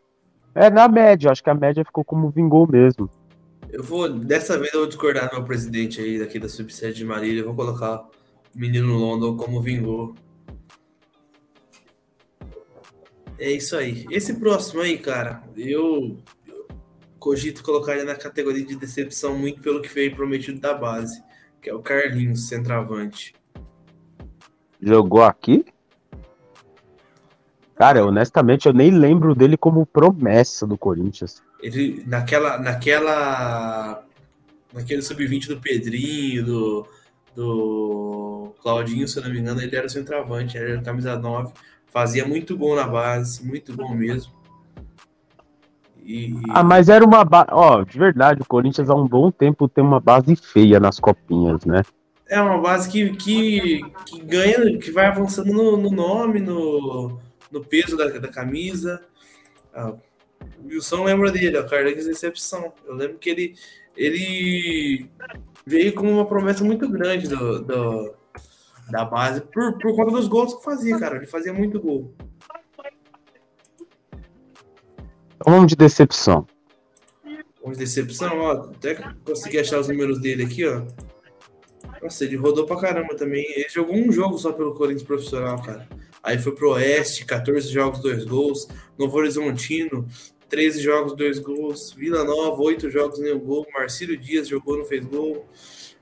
É, na média, acho que a média ficou como vingou mesmo. Eu vou, dessa vez eu vou discordar do meu presidente aí, daqui da subsede de Marília. Eu vou colocar o menino London como vingou. É isso aí. Esse próximo aí, cara, eu, eu cogito colocar ele na categoria de decepção muito pelo que veio prometido da base, que é o Carlinhos, centroavante. Jogou aqui? Cara, honestamente, eu nem lembro dele como promessa do Corinthians. Ele, naquela, naquela, naquele sub-20 do Pedrinho, do, do Claudinho, se eu não me engano, ele era o centroavante, ele era camisa 9, fazia muito gol na base, muito gol mesmo. E, Ah, mas era uma base. Ó, de verdade, o Corinthians há um bom tempo tem uma base feia nas copinhas, né? é uma base que, que, que ganha, que vai avançando no, no nome, no, no peso da, da camisa. Ah, o Wilson lembra dele, a Carlinhos Decepção. Eu lembro que ele, ele veio com uma promessa muito grande do, do- da base por, por conta dos gols que fazia, cara. Ele fazia muito gol. Então vamos de decepção. Onde decepção, ó, até consegui achar os números dele aqui, ó. Nossa, ele rodou pra caramba também. Ele jogou um jogo só pelo Corinthians profissional, cara. Aí foi pro Oeste, 14 jogos, 2 gols. Novo Horizontino, 13 jogos, 2 gols. Vila Nova, 8 jogos, nenhum gol. Marcílio Dias jogou, não fez gol.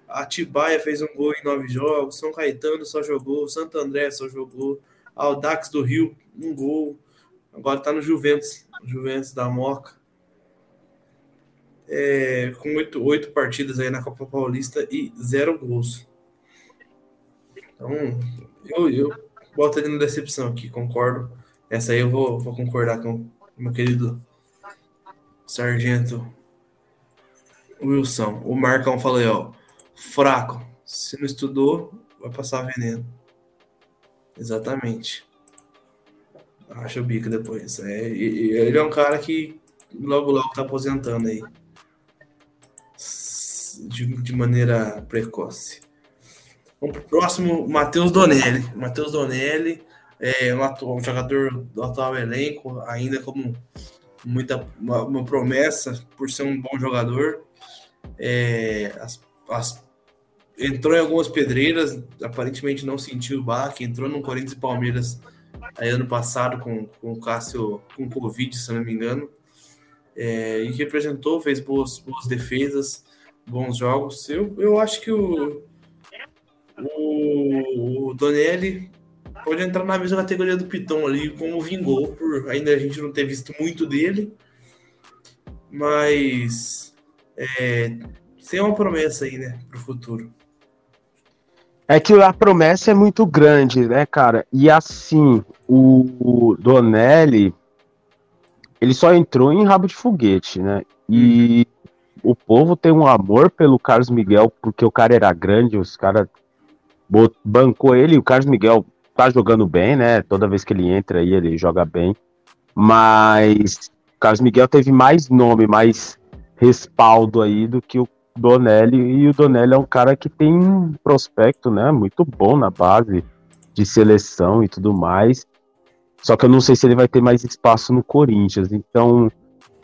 Atibaia fez um gol em 9 jogos. São Caetano só jogou. Santo André só jogou. Audax do Rio, um gol. Agora tá no Juventus. Juventus da Moca é, com oito, oito partidas aí na Copa Paulista e zero gols. Então, eu, eu boto ele na decepção aqui, concordo. Essa aí eu vou, vou concordar com meu querido Sargento Wilson. O Marcão falou aí, ó. Fraco. Se não estudou, vai passar veneno. Exatamente. Acha o bico depois. É, ele é um cara que logo logo tá aposentando aí de, de maneira precoce. Vamos pro próximo, Matheus Donelli. Matheus Donelli é um, atu- um jogador do atual elenco, ainda como muita uma, uma promessa por ser um bom jogador. É, as- as- entrou em algumas pedreiras, aparentemente não sentiu o baque, entrou no Corinthians e Palmeiras aí ano passado com, com o Cássio com Covid, se não me engano. é, e representou, fez boas, boas defesas, bons jogos. Eu, eu acho que o, o, o Donelli pode entrar na mesma categoria do Piton ali, como vingou, por ainda a gente não ter visto muito dele, mas é, tem uma promessa aí, né, pro futuro. É que a promessa é muito grande, né, cara? E assim, o Donelli, ele só entrou em rabo de foguete, né? E o povo tem um amor pelo Carlos Miguel, porque o cara era grande, os caras bancou ele, o Carlos Miguel tá jogando bem, né? Toda vez que ele entra aí, ele joga bem. Mas o Carlos Miguel teve mais nome, mais respaldo aí do que o Donelli, e o Donelli é um cara que tem um prospecto, né, muito bom na base de seleção e tudo mais. Só que eu não sei se ele vai ter mais espaço no Corinthians. Então,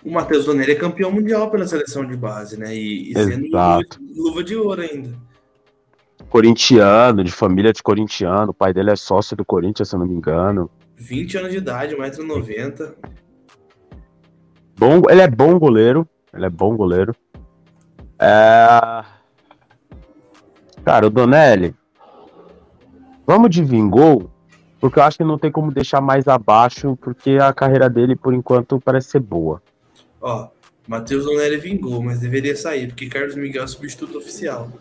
o Matheus Donelli é campeão mundial pela seleção de base, né? E, e sendo luva, luva, de ouro ainda. Corintiano, de família de corintiano. O pai dele é sócio do Corinthians, se eu não me engano. 20 anos de idade, 1,90m. Bom, ele é bom goleiro. Ele é bom goleiro. É... Cara, o Donelli, vamos de Vingol, porque eu acho que não tem como deixar mais abaixo, porque a carreira dele, por enquanto, parece ser boa. Ó, Matheus Donelli vingou, mas deveria sair, porque Carlos Miguel é substituto oficial.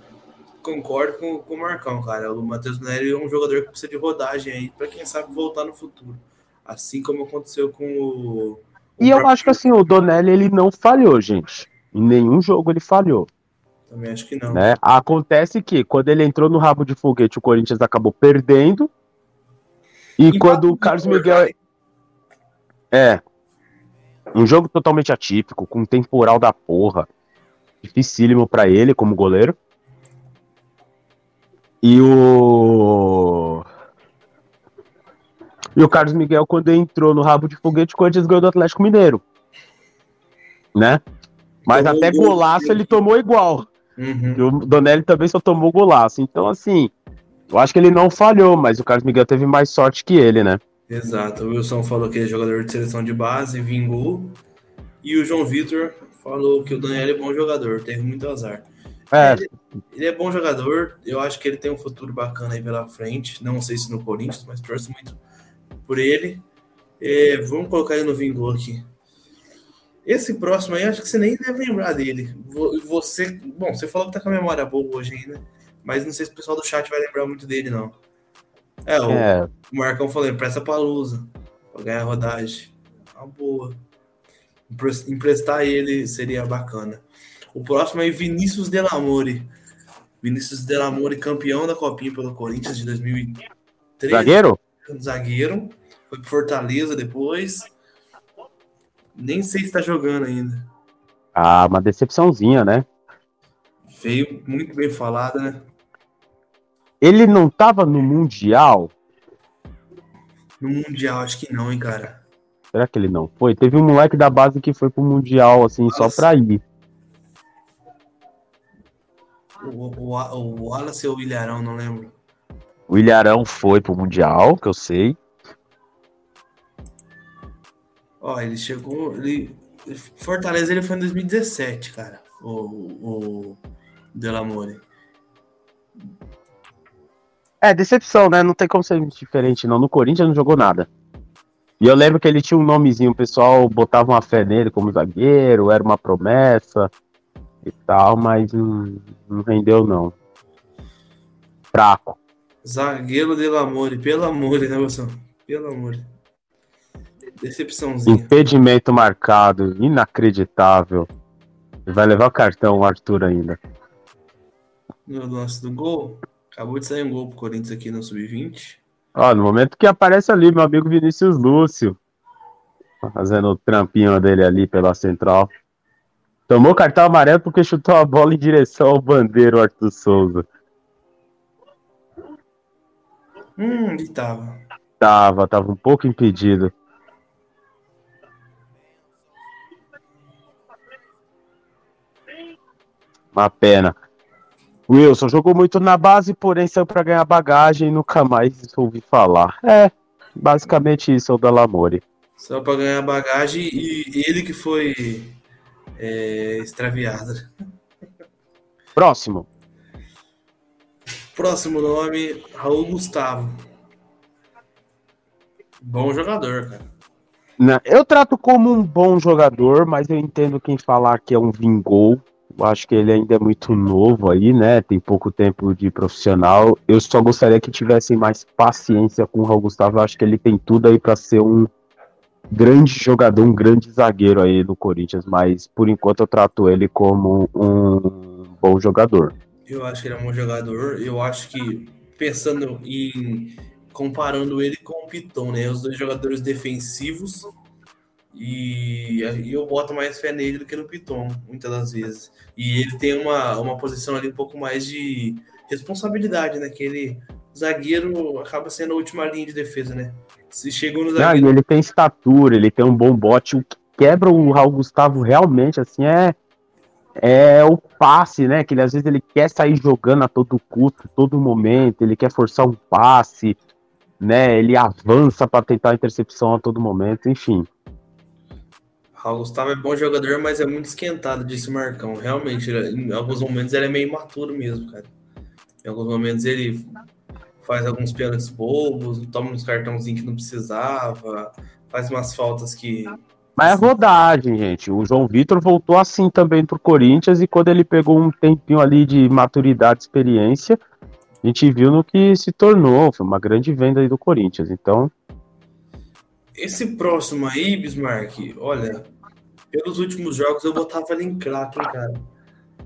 Concordo com, com o Marcão, cara. O Matheus Donelli é um jogador que precisa de rodagem aí, para quem sabe voltar no futuro. Assim como aconteceu com o. o e eu acho que assim, o Donelli ele não falhou, gente. Em nenhum jogo ele falhou. Também acho que não. Né? Acontece que quando ele entrou no rabo de foguete, o Corinthians acabou perdendo. E, e quando o Carlos Miguel. É. Um jogo totalmente atípico, com um temporal da porra. Dificílimo para ele como goleiro. E o. E o Carlos Miguel, quando entrou no rabo de foguete, o Corinthians ganhou do Atlético Mineiro. Né? Mas tomou até golaço ele tomou igual. Uhum. o Donelli também só tomou golaço. Então, assim, eu acho que ele não falhou, mas o Carlos Miguel teve mais sorte que ele, né? Exato. O Wilson falou que é jogador de seleção de base, vingou. E o João Vitor falou que o Donelli é bom jogador, teve muito azar. É. Ele, ele, é bom jogador, eu acho que ele tem um futuro bacana aí pela frente. Não sei se no Corinthians, mas torço muito por ele. É, vamos colocar ele no vingou aqui. Esse próximo aí, acho que você nem deve lembrar dele. Você, bom, você falou que tá com a memória boa hoje né? Mas não sei se o pessoal do chat vai lembrar muito dele, não. É, o, é. o Marcão falou, empresta pra Lusa, pra ganhar rodagem. Uma boa. Emprestar ele seria bacana. O próximo é Vinícius Delamore. Vinícius Delamore, campeão da Copinha pelo Corinthians de 2013. Zagueiro? Zagueiro. Foi pro Fortaleza depois. Nem sei se tá jogando ainda. Ah, uma decepçãozinha, né? Veio muito bem falada, né? Ele não tava no Mundial? No Mundial, acho que não, hein, cara. Será que ele não foi? Teve um moleque da base que foi pro Mundial, assim, Wallace. só pra ir. O, o, o Wallace ou o Ilharão, não lembro. O Ilharão foi pro Mundial, que eu sei. Ó, ele chegou. Ele, Fortaleza ele foi em 2017, cara. O, o Delamore. É, decepção, né? Não tem como ser diferente, não. No Corinthians não jogou nada. E eu lembro que ele tinha um nomezinho, o pessoal botava uma fé nele como zagueiro, era uma promessa e tal, mas não, não rendeu, não. Fraco. Zagueiro Delamore, pelo amor, né, Wilson? Pelo amor. Decepçãozinha. Impedimento marcado, inacreditável. Vai levar o cartão o Arthur ainda. No lance do gol, acabou de sair um gol pro Corinthians aqui no Sub-20. Ó, no momento que aparece ali, meu amigo Vinícius Lúcio. Fazendo o trampinho dele ali pela central. Tomou cartão amarelo porque chutou a bola em direção ao bandeiro Arthur Souza. Hum, ele tava. Tava, tava um pouco impedido. Uma pena. Wilson jogou muito na base, porém saiu para ganhar bagagem e nunca mais ouvi falar. É, basicamente isso é o Dalamore. Saiu para ganhar bagagem e ele que foi é, extraviada. Próximo. Próximo nome, Raul Gustavo. Bom jogador, cara. Não, eu trato como um bom jogador, mas eu entendo quem falar que é um vingou. Eu acho que ele ainda é muito novo aí, né? Tem pouco tempo de profissional. Eu só gostaria que tivessem mais paciência com o Raul Gustavo. Eu acho que ele tem tudo aí para ser um grande jogador, um grande zagueiro aí no Corinthians, mas por enquanto eu trato ele como um bom jogador. Eu acho que ele é um bom jogador. Eu acho que, pensando em. comparando ele com o Piton, né? Os dois jogadores defensivos. E eu boto mais fé nele do que no Piton, muitas das vezes. E ele tem uma, uma posição ali um pouco mais de responsabilidade, né? Que ele, zagueiro, acaba sendo a última linha de defesa, né? Se chegou no zagueiro. Não, ele tem estatura, ele tem um bom bote. O que quebra o Raul Gustavo realmente, assim, é é o passe, né? Que ele, às vezes ele quer sair jogando a todo custo, todo momento, ele quer forçar um passe, né? Ele avança para tentar a intercepção a todo momento, enfim. Raul Gustavo é bom jogador, mas é muito esquentado, disse o Marcão. Realmente, em alguns momentos ele é meio imaturo mesmo, cara. Em alguns momentos ele faz alguns pênaltis bobos, toma uns cartãozinhos que não precisava, faz umas faltas que mas é rodagem, gente. O João Vitor voltou assim também pro Corinthians e quando ele pegou um tempinho ali de maturidade, experiência, a gente viu no que se tornou. Foi uma grande venda aí do Corinthians. Então. Esse próximo aí, Bismarck, olha, pelos últimos jogos eu botava ele em craque, cara.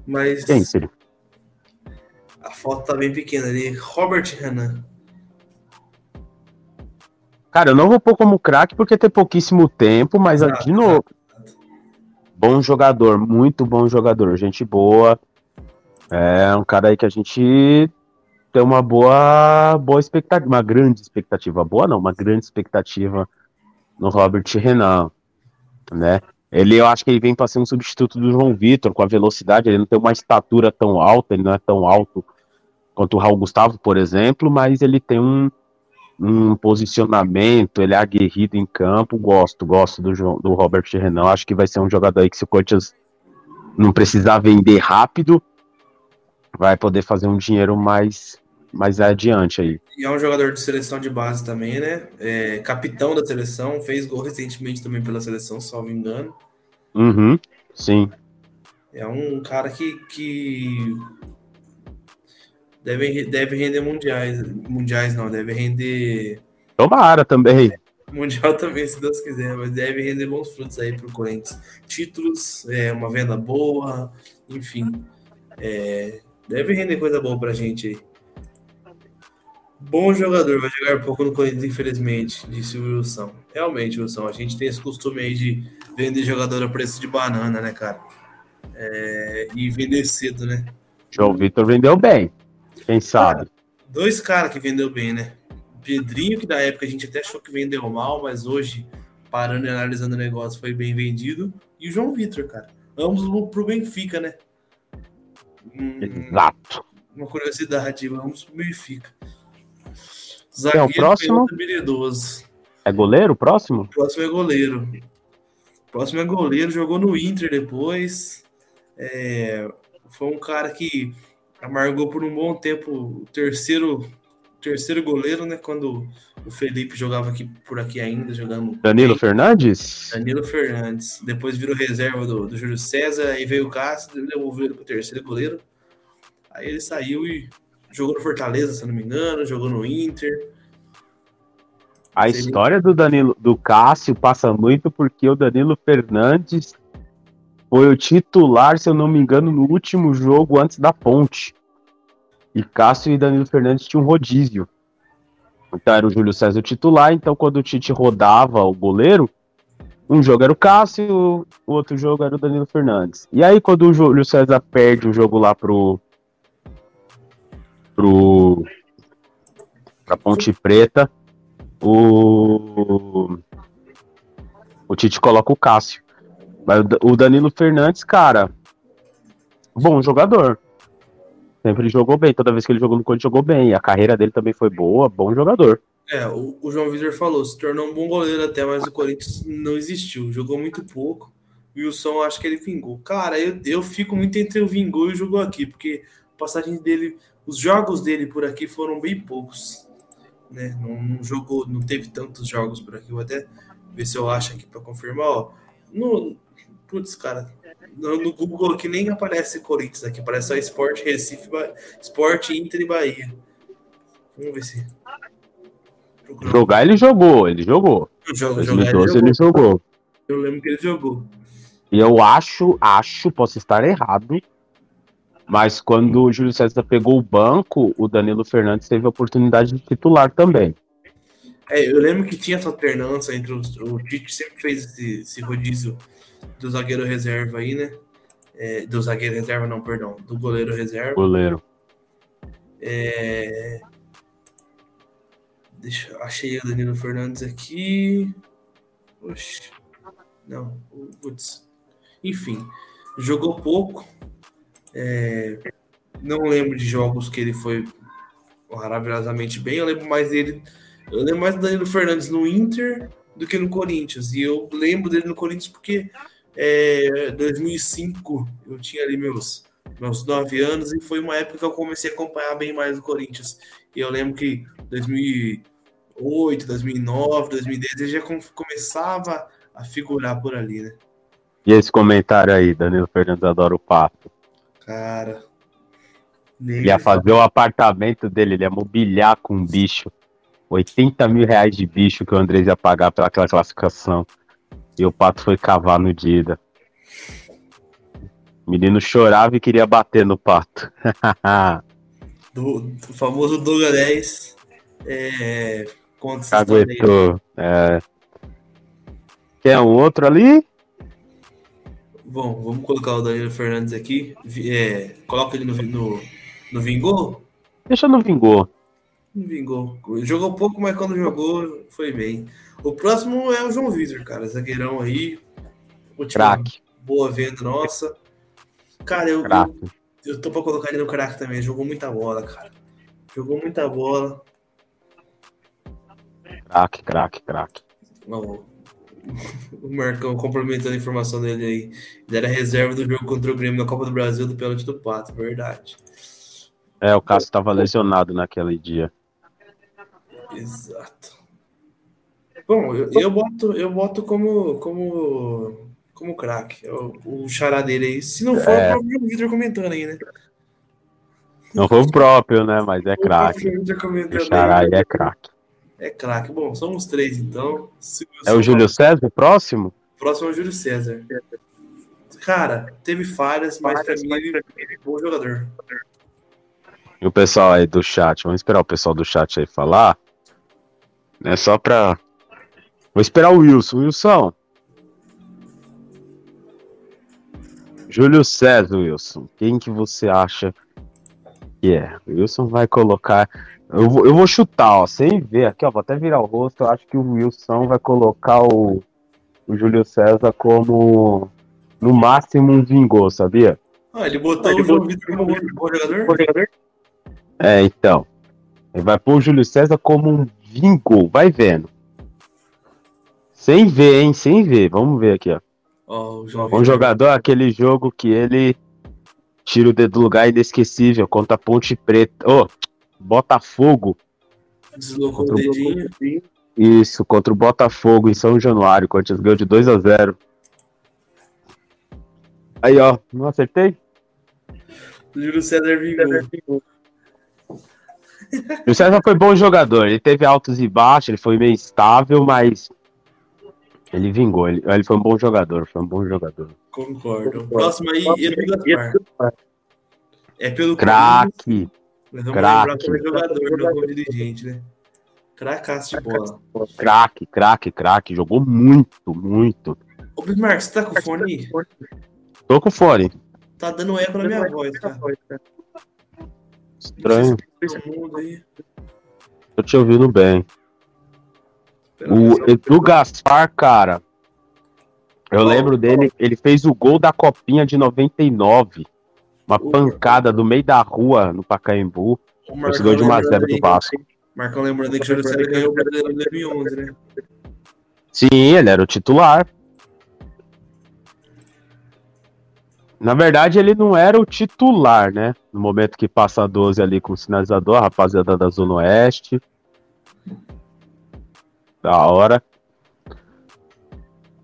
Mas. Quem seria? A foto tá bem pequena ali. Robert Renan. Cara, eu não vou pôr como craque porque tem pouquíssimo tempo, mas de novo. Bom jogador, muito bom jogador, gente boa. É um cara aí que a gente tem uma boa, boa expectativa, uma grande expectativa, boa não, uma grande expectativa no Robert Renan, né? Ele, eu acho que ele vem para ser um substituto do João Vitor com a velocidade. Ele não tem uma estatura tão alta, ele não é tão alto quanto o Raul Gustavo, por exemplo, mas ele tem um, um posicionamento, ele é aguerrido em campo, gosto, gosto do, do Robert Renan, acho que vai ser um jogador aí que se o Corinthians não precisar vender rápido, vai poder fazer um dinheiro mais, mais adiante aí. E é um jogador de seleção de base também, né? É, capitão da seleção, fez gol recentemente também pela seleção, salvo engano. Uhum, sim. É um cara que, que deve, deve render mundiais. Mundiais não, deve render. Tomara também. Mundial [LAUGHS] também, se Deus quiser, mas deve render bons frutos aí pro Corinthians. Títulos, é, uma venda boa, enfim. É, deve render coisa boa pra gente aí. Bom jogador, vai jogar pouco no Corinthians, infelizmente, disse o Wilson. Realmente, Wilson, a gente tem esse costume aí de vender jogador a preço de banana, né, cara? É, e vender cedo, né? João Vitor vendeu bem. Quem sabe? dois caras que vendeu bem, né? Pedrinho, que na época a gente até achou que vendeu mal, mas hoje, parando e analisando o negócio, foi bem vendido. E o João Vitor, cara. Ambos pro Benfica, né? Exato. Uma curiosidade, ambos pro Benfica. Zagueiro é, o próximo É goleiro o próximo? O próximo é goleiro. O próximo é goleiro, jogou no Inter depois. É, foi um cara que amargou por um bom tempo o terceiro, terceiro goleiro, né? Quando o Felipe jogava aqui por aqui ainda, jogando. Danilo bem. Fernandes? Danilo Fernandes. Depois virou reserva do, do Júlio César, aí veio o Cássio, devolveu ele pro terceiro goleiro. Aí ele saiu e jogou no Fortaleza, se não me engano, jogou no Inter. A história do Danilo, do Cássio passa muito porque o Danilo Fernandes foi o titular, se eu não me engano, no último jogo antes da ponte. E Cássio e Danilo Fernandes tinham rodízio. Então era o Júlio César o titular, então quando o Tite rodava o goleiro, um jogo era o Cássio, o outro jogo era o Danilo Fernandes. E aí quando o Júlio César perde o jogo lá pro pro pra Ponte Preta, o o Tite coloca o Cássio. O Danilo Fernandes, cara, bom jogador. Sempre jogou bem. Toda vez que ele jogou no Corinthians, jogou bem. A carreira dele também foi boa, bom jogador. É, o, o João Vitor falou, se tornou um bom goleiro até, mas o Corinthians não existiu. Jogou muito pouco. Wilson, acho que ele vingou. Cara, eu, eu fico muito entre o vingou e o jogou aqui, porque a passagem dele, os jogos dele por aqui foram bem poucos. Né? Não, não jogou, não teve tantos jogos por aqui. Vou até ver se eu acho aqui para confirmar. Ó, no, putz, cara, no, Google aqui nem aparece Corinthians aqui, parece só Sport Recife, Sport Inter e Bahia. Vamos ver se. Jogar ele jogou, ele jogou. Jogo, 2012 ele jogou. Eu lembro que ele jogou. E eu acho, acho, posso estar errado, mas quando o Júlio César pegou o banco, o Danilo Fernandes teve a oportunidade de titular também. É, eu lembro que tinha essa alternância entre os. O Tite sempre fez esse, esse rodízio do zagueiro reserva aí, né? É, do zagueiro reserva, não, perdão. Do goleiro reserva. Goleiro. É... Deixa, achei o Danilo Fernandes aqui. Oxe. Não, putz. Enfim, jogou pouco. É... Não lembro de jogos que ele foi maravilhosamente bem. Eu lembro mais dele. Eu lembro mais do Danilo Fernandes no Inter do que no Corinthians. E eu lembro dele no Corinthians porque é, 2005 eu tinha ali meus meus nove anos e foi uma época que eu comecei a acompanhar bem mais o Corinthians. E eu lembro que 2008, 2009, 2010 ele já começava a figurar por ali, né? E esse comentário aí, Danilo Fernandes adora o papo. Cara. Ele ia fazer o apartamento dele, ele ia mobiliar com um bicho. 80 mil reais de bicho que o Andrés ia pagar pela classificação. E o pato foi cavar no Dida. O menino chorava e queria bater no pato. [LAUGHS] do, do famoso Douglas 10 é, contra Aguentou. É. Quer um outro ali? Bom, vamos colocar o Danilo Fernandes aqui. É, coloca ele no, no, no Vingou? Deixa no Vingou. No Vingou. Jogou pouco, mas quando jogou, foi bem. O próximo é o João Vitor, cara. Zagueirão aí. Crack. Boa venda nossa. Cara, eu, eu, eu, tô pra colocar ele no craque também. Jogou muita bola, cara. Jogou muita bola. Craque, craque, craque. [LAUGHS] O Marcão complementando a informação dele aí. Ele era reserva do jogo contra o Grêmio na Copa do Brasil do pênalti do Pato, verdade. É, o Cássio estava lesionado naquele dia. Exato. Bom, eu, eu, boto, eu boto como, como como craque. É o, o xará dele aí. Se não for, é. o próprio Victor comentando aí, né? Não foi o próprio, né? Mas é craque. O xará aí é craque. É craque. Bom, somos três, então. é o Júlio César, o próximo? Próximo é o Júlio César. Cara, teve falhas, mas pra mim ele é bom jogador. E o pessoal aí do chat, vamos esperar o pessoal do chat aí falar. É só pra. Vou esperar o Wilson. Wilson, Júlio César, Wilson. Quem que você acha que é? O Wilson vai colocar. Eu vou, eu vou chutar, ó, sem ver aqui, ó. Vou até virar o rosto. Eu acho que o Wilson vai colocar o, o Júlio César como no máximo um vingou, sabia? Ah, ele botou ah, ele o João Vitor como bom jogador? É, então. Ele vai pôr o Júlio César como um vingou. Vai vendo. Sem ver, hein? Sem ver. Vamos ver aqui, ó. Oh, um jogador, aquele jogo que ele tira o dedo do lugar inesquecível contra a Ponte Preta. Oh, Botafogo. Deslocou o dedinho. Isso, contra o Botafogo em São Januário. Corinthians ganhou de 2 a 0 Aí, ó, não acertei? Júlio César vingou. O César foi bom jogador. Ele teve altos e baixos, ele foi meio estável, mas ele vingou, ele, ele foi um bom jogador, foi um bom jogador. Concordo. O próximo aí, Edu Gaspar. É pelo craque. Como jogador, não como dirigente, né? Cracaço de bola. Craque, craque, craque. Jogou muito, muito. Ô, Bismarck, você tá com fone aí? Tô com fone. Tá dando eco na minha voz, cara. Estranho. Tô te ouvindo bem. O Edu Gaspar, cara, eu oh, lembro dele, ele fez o gol da copinha de 99. Uma pancada do meio da rua no Pacaembu. Gol de 1x0 do Vasco. Marcão lembrando que o Júlio ganhou o Brasileiro em 2011, né? Sim, ele era o titular. Na verdade, ele não era o titular, né? No momento que passa a 12 ali com o sinalizador, a rapaziada da Zona Oeste. Da hora.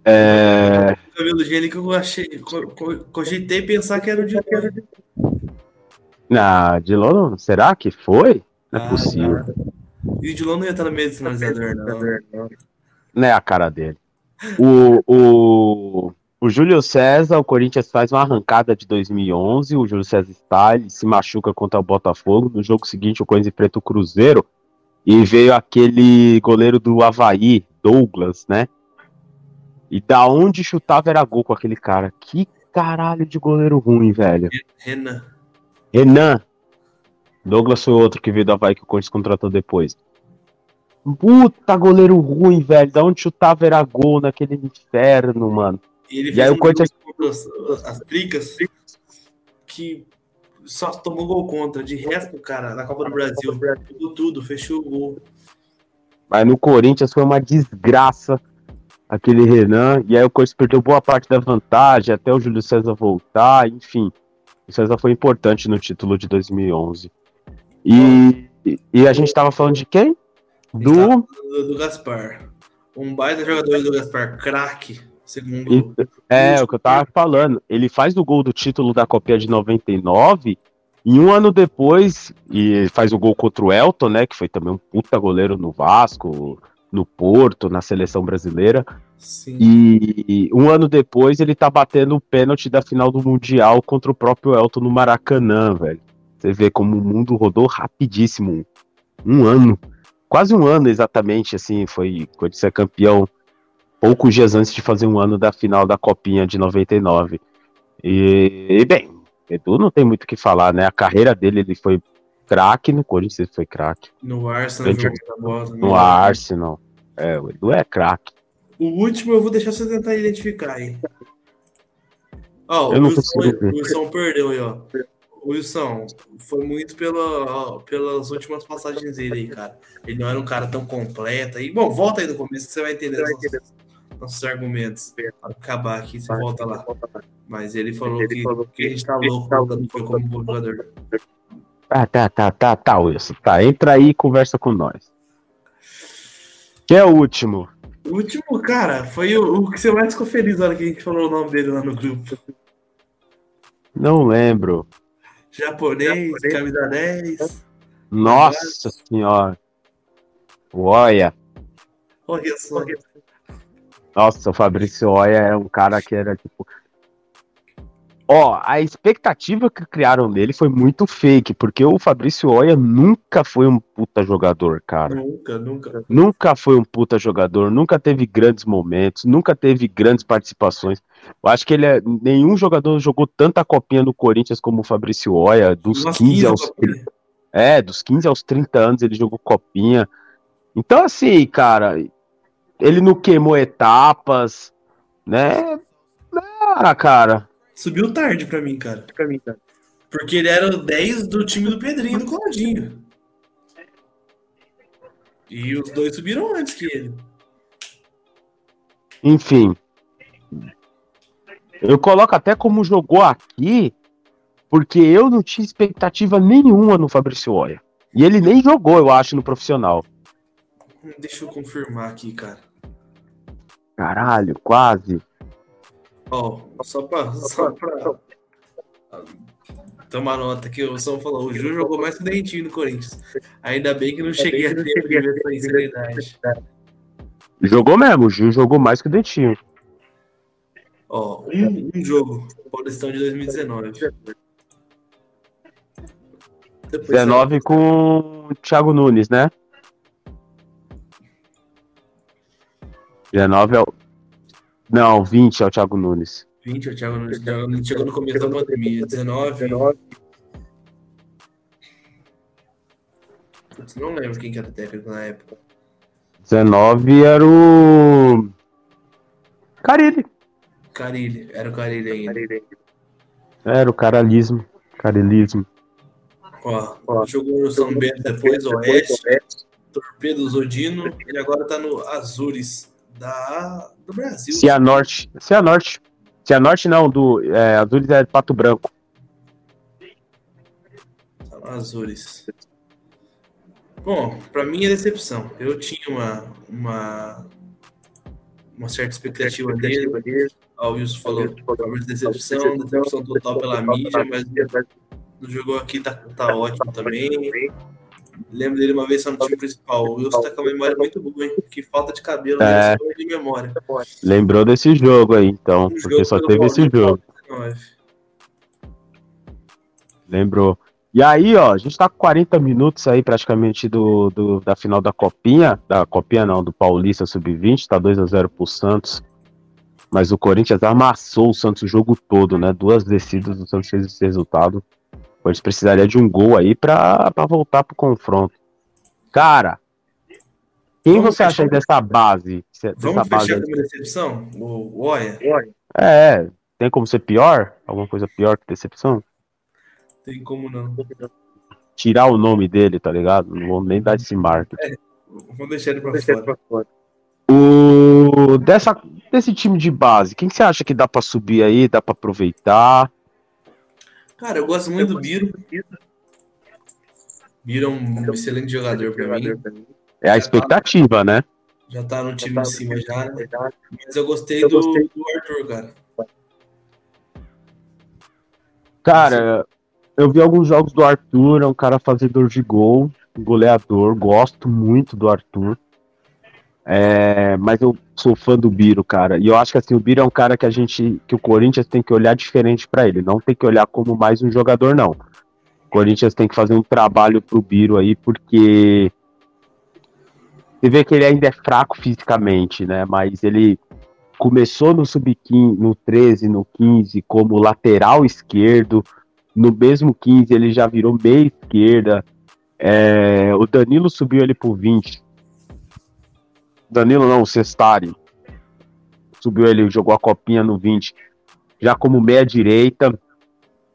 É... O cabelo gênio que eu achei. co- co- Cogitei pensar que era o de Na Dilon, será que foi? Não é Ah, possível. E o Dilon não ia estar no meio do sinalizador, não. Não é a cara dele. O, o, o Júlio César, o Corinthians faz uma arrancada de 2011. O Júlio César está, ele se machuca contra o Botafogo. No jogo seguinte, o Corinthians enfrenta o Cruzeiro. E veio aquele goleiro do Havaí, Douglas, né? E da onde chutava era gol com aquele cara. Que caralho de goleiro ruim, velho. Renan. Renan. Douglas foi outro que veio do Havaí que o Corinthians contratou depois. Puta goleiro ruim, velho. Da onde chutava era gol naquele inferno, mano. E E aí um o Corinthians- as, as tricas que só tomou gol contra. De resto, cara, na Copa do Brasil, tudo, tudo, fechou o gol. Mas no Corinthians foi uma desgraça aquele Renan. E aí o Corinthians perdeu boa parte da vantagem, até o Júlio César voltar, enfim. O César foi importante no título de 2011. E, e a gente tava falando de quem? Do. Do, do Gaspar. Um baita jogador do Gaspar, craque, segundo. É, o que eu tava falando. Ele faz o gol do título da Copinha de 99. E um ano depois, e faz o gol contra o Elton, né? Que foi também um puta goleiro no Vasco, no Porto, na seleção brasileira. Sim. E um ano depois ele tá batendo o pênalti da final do Mundial contra o próprio Elton no Maracanã, velho. Você vê como o mundo rodou rapidíssimo. Um ano. Quase um ano exatamente, assim, foi quando ser campeão poucos dias antes de fazer um ano da final da Copinha de 99. E, e bem, Edu não tem muito o que falar, né? A carreira dele, ele foi craque no Corinthians, ele foi craque. No Arsenal, bola. No Arsenal. É, o Edu é craque. O último eu vou deixar você tentar identificar aí. Ó, Eu o não Wilson, Wilson perdeu aí, ó. O Wilson foi muito pela, pelas últimas passagens dele aí, cara. Ele não era um cara tão completo. aí. bom, volta aí no começo que você vai entender nossos, nossos argumentos. Pra acabar aqui, você volta lá. Mas ele falou que, que a gente tá louco colocando ele como bom jogador. Tá, tá, tá, tá, tá, Wilson. Tá, entra aí e conversa com nós. Quem é o último? O último, cara, foi o, o que você mais ficou feliz na hora que a gente falou o nome dele lá no grupo. Não lembro. Japonês, camisa 10. Nossa senhora. Olha. Olha só. Nossa, o Fabrício Oia é um cara que era tipo. Ó, a expectativa que criaram nele foi muito fake, porque o Fabrício Oia nunca foi um puta jogador, cara. Nunca, nunca. Nunca foi um puta jogador, nunca teve grandes momentos, nunca teve grandes participações. Eu acho que ele é. Nenhum jogador jogou tanta copinha no Corinthians como o Fabrício Oia, dos Umas 15 aos. É, dos 15 aos 30 anos ele jogou copinha. Então, assim, cara, ele não queimou etapas, né? Ah, cara. Subiu tarde pra mim, cara. Porque ele era o 10 do time do Pedrinho e do Claudinho. E os dois subiram antes que ele. Enfim. Eu coloco até como jogou aqui, porque eu não tinha expectativa nenhuma no Fabrício Oia. E ele nem jogou, eu acho, no profissional. Deixa eu confirmar aqui, cara. Caralho, quase. Ó, só pra. Só pra... Tomar nota que o São falou, o Ju jogou mais que o Dentinho no Corinthians. Ainda bem que não cheguei a ver essa sinceridade. Jogou mesmo, o Gil jogou mais que o Dentinho. Ó, um, um jogo, Paulistão de 2019. Depois 19 com o Thiago Nunes, né? 19 é o. Não, 20 é o Thiago Nunes. 20, o Thiago Nunes Thiago Nunes chegou no começo da pandemia. 19. Putz, não lembro quem que era o técnico na época. 19 era o. Carilli. Carilli, era o Carilli ainda. Era o caralismo. Carilismo. Ó, jogou no São Bento depois, Oeste, Torpedo Zodino, ele agora tá no Azures da, do Brasil. Cianorte. Cianorte. Cianorte não, do é, Azures é Pato Branco. Azures. Bom, para mim é decepção. Eu tinha uma, uma, uma certa expectativa dele. O Wilson falou sobre decepção, decepção total pela mídia, mas no jogo aqui tá, tá ótimo também. Lembro dele uma vez só no time principal. O Wilson tá com a memória muito boa, hein? Que falta de cabelo, é. de memória. Lembrou desse jogo aí, então, um porque só teve esse jogo. Lembrou. E aí, ó, a gente tá com 40 minutos aí praticamente do, do, da final da Copinha, da Copinha não, do Paulista Sub-20, tá 2 a 0 pro Santos. Mas o Corinthians amassou o Santos o jogo todo, né? Duas descidas, o Santos fez esse resultado. O Corinthians precisaria de um gol aí pra, pra voltar pro confronto. Cara, quem Vamos você acha aí dessa base? Dessa Vamos base fechar com decepção? O Oia? É, tem como ser pior? Alguma coisa pior que decepção? Tem como não. Tirar o nome dele, tá ligado? Não vou nem dar esse marco. É, vamos deixar ele pra fora. Pra fora. O, dessa, desse time de base, quem você acha que dá pra subir aí, dá pra aproveitar? Cara, eu gosto muito do Biro. Biro é um excelente jogador pra mim. É a expectativa, né? Já tá no time de cima já, né? Mas eu gostei, do, do Arthur, cara. Cara, eu vi alguns jogos do Arthur, é um cara fazedor de gol, goleador, gosto muito do Arthur. É, mas eu sou fã do Biro, cara. E eu acho que assim, o Biro é um cara que a gente, que o Corinthians tem que olhar diferente para ele. Não tem que olhar como mais um jogador, não. O Corinthians tem que fazer um trabalho pro Biro aí, porque você vê que ele ainda é fraco fisicamente, né? Mas ele começou no sub-15, no 13, no 15, como lateral esquerdo no mesmo 15 ele já virou meia esquerda. É, o Danilo subiu ele pro 20. Danilo não, o Cestari. Subiu ele, jogou a copinha no 20. Já como meia direita.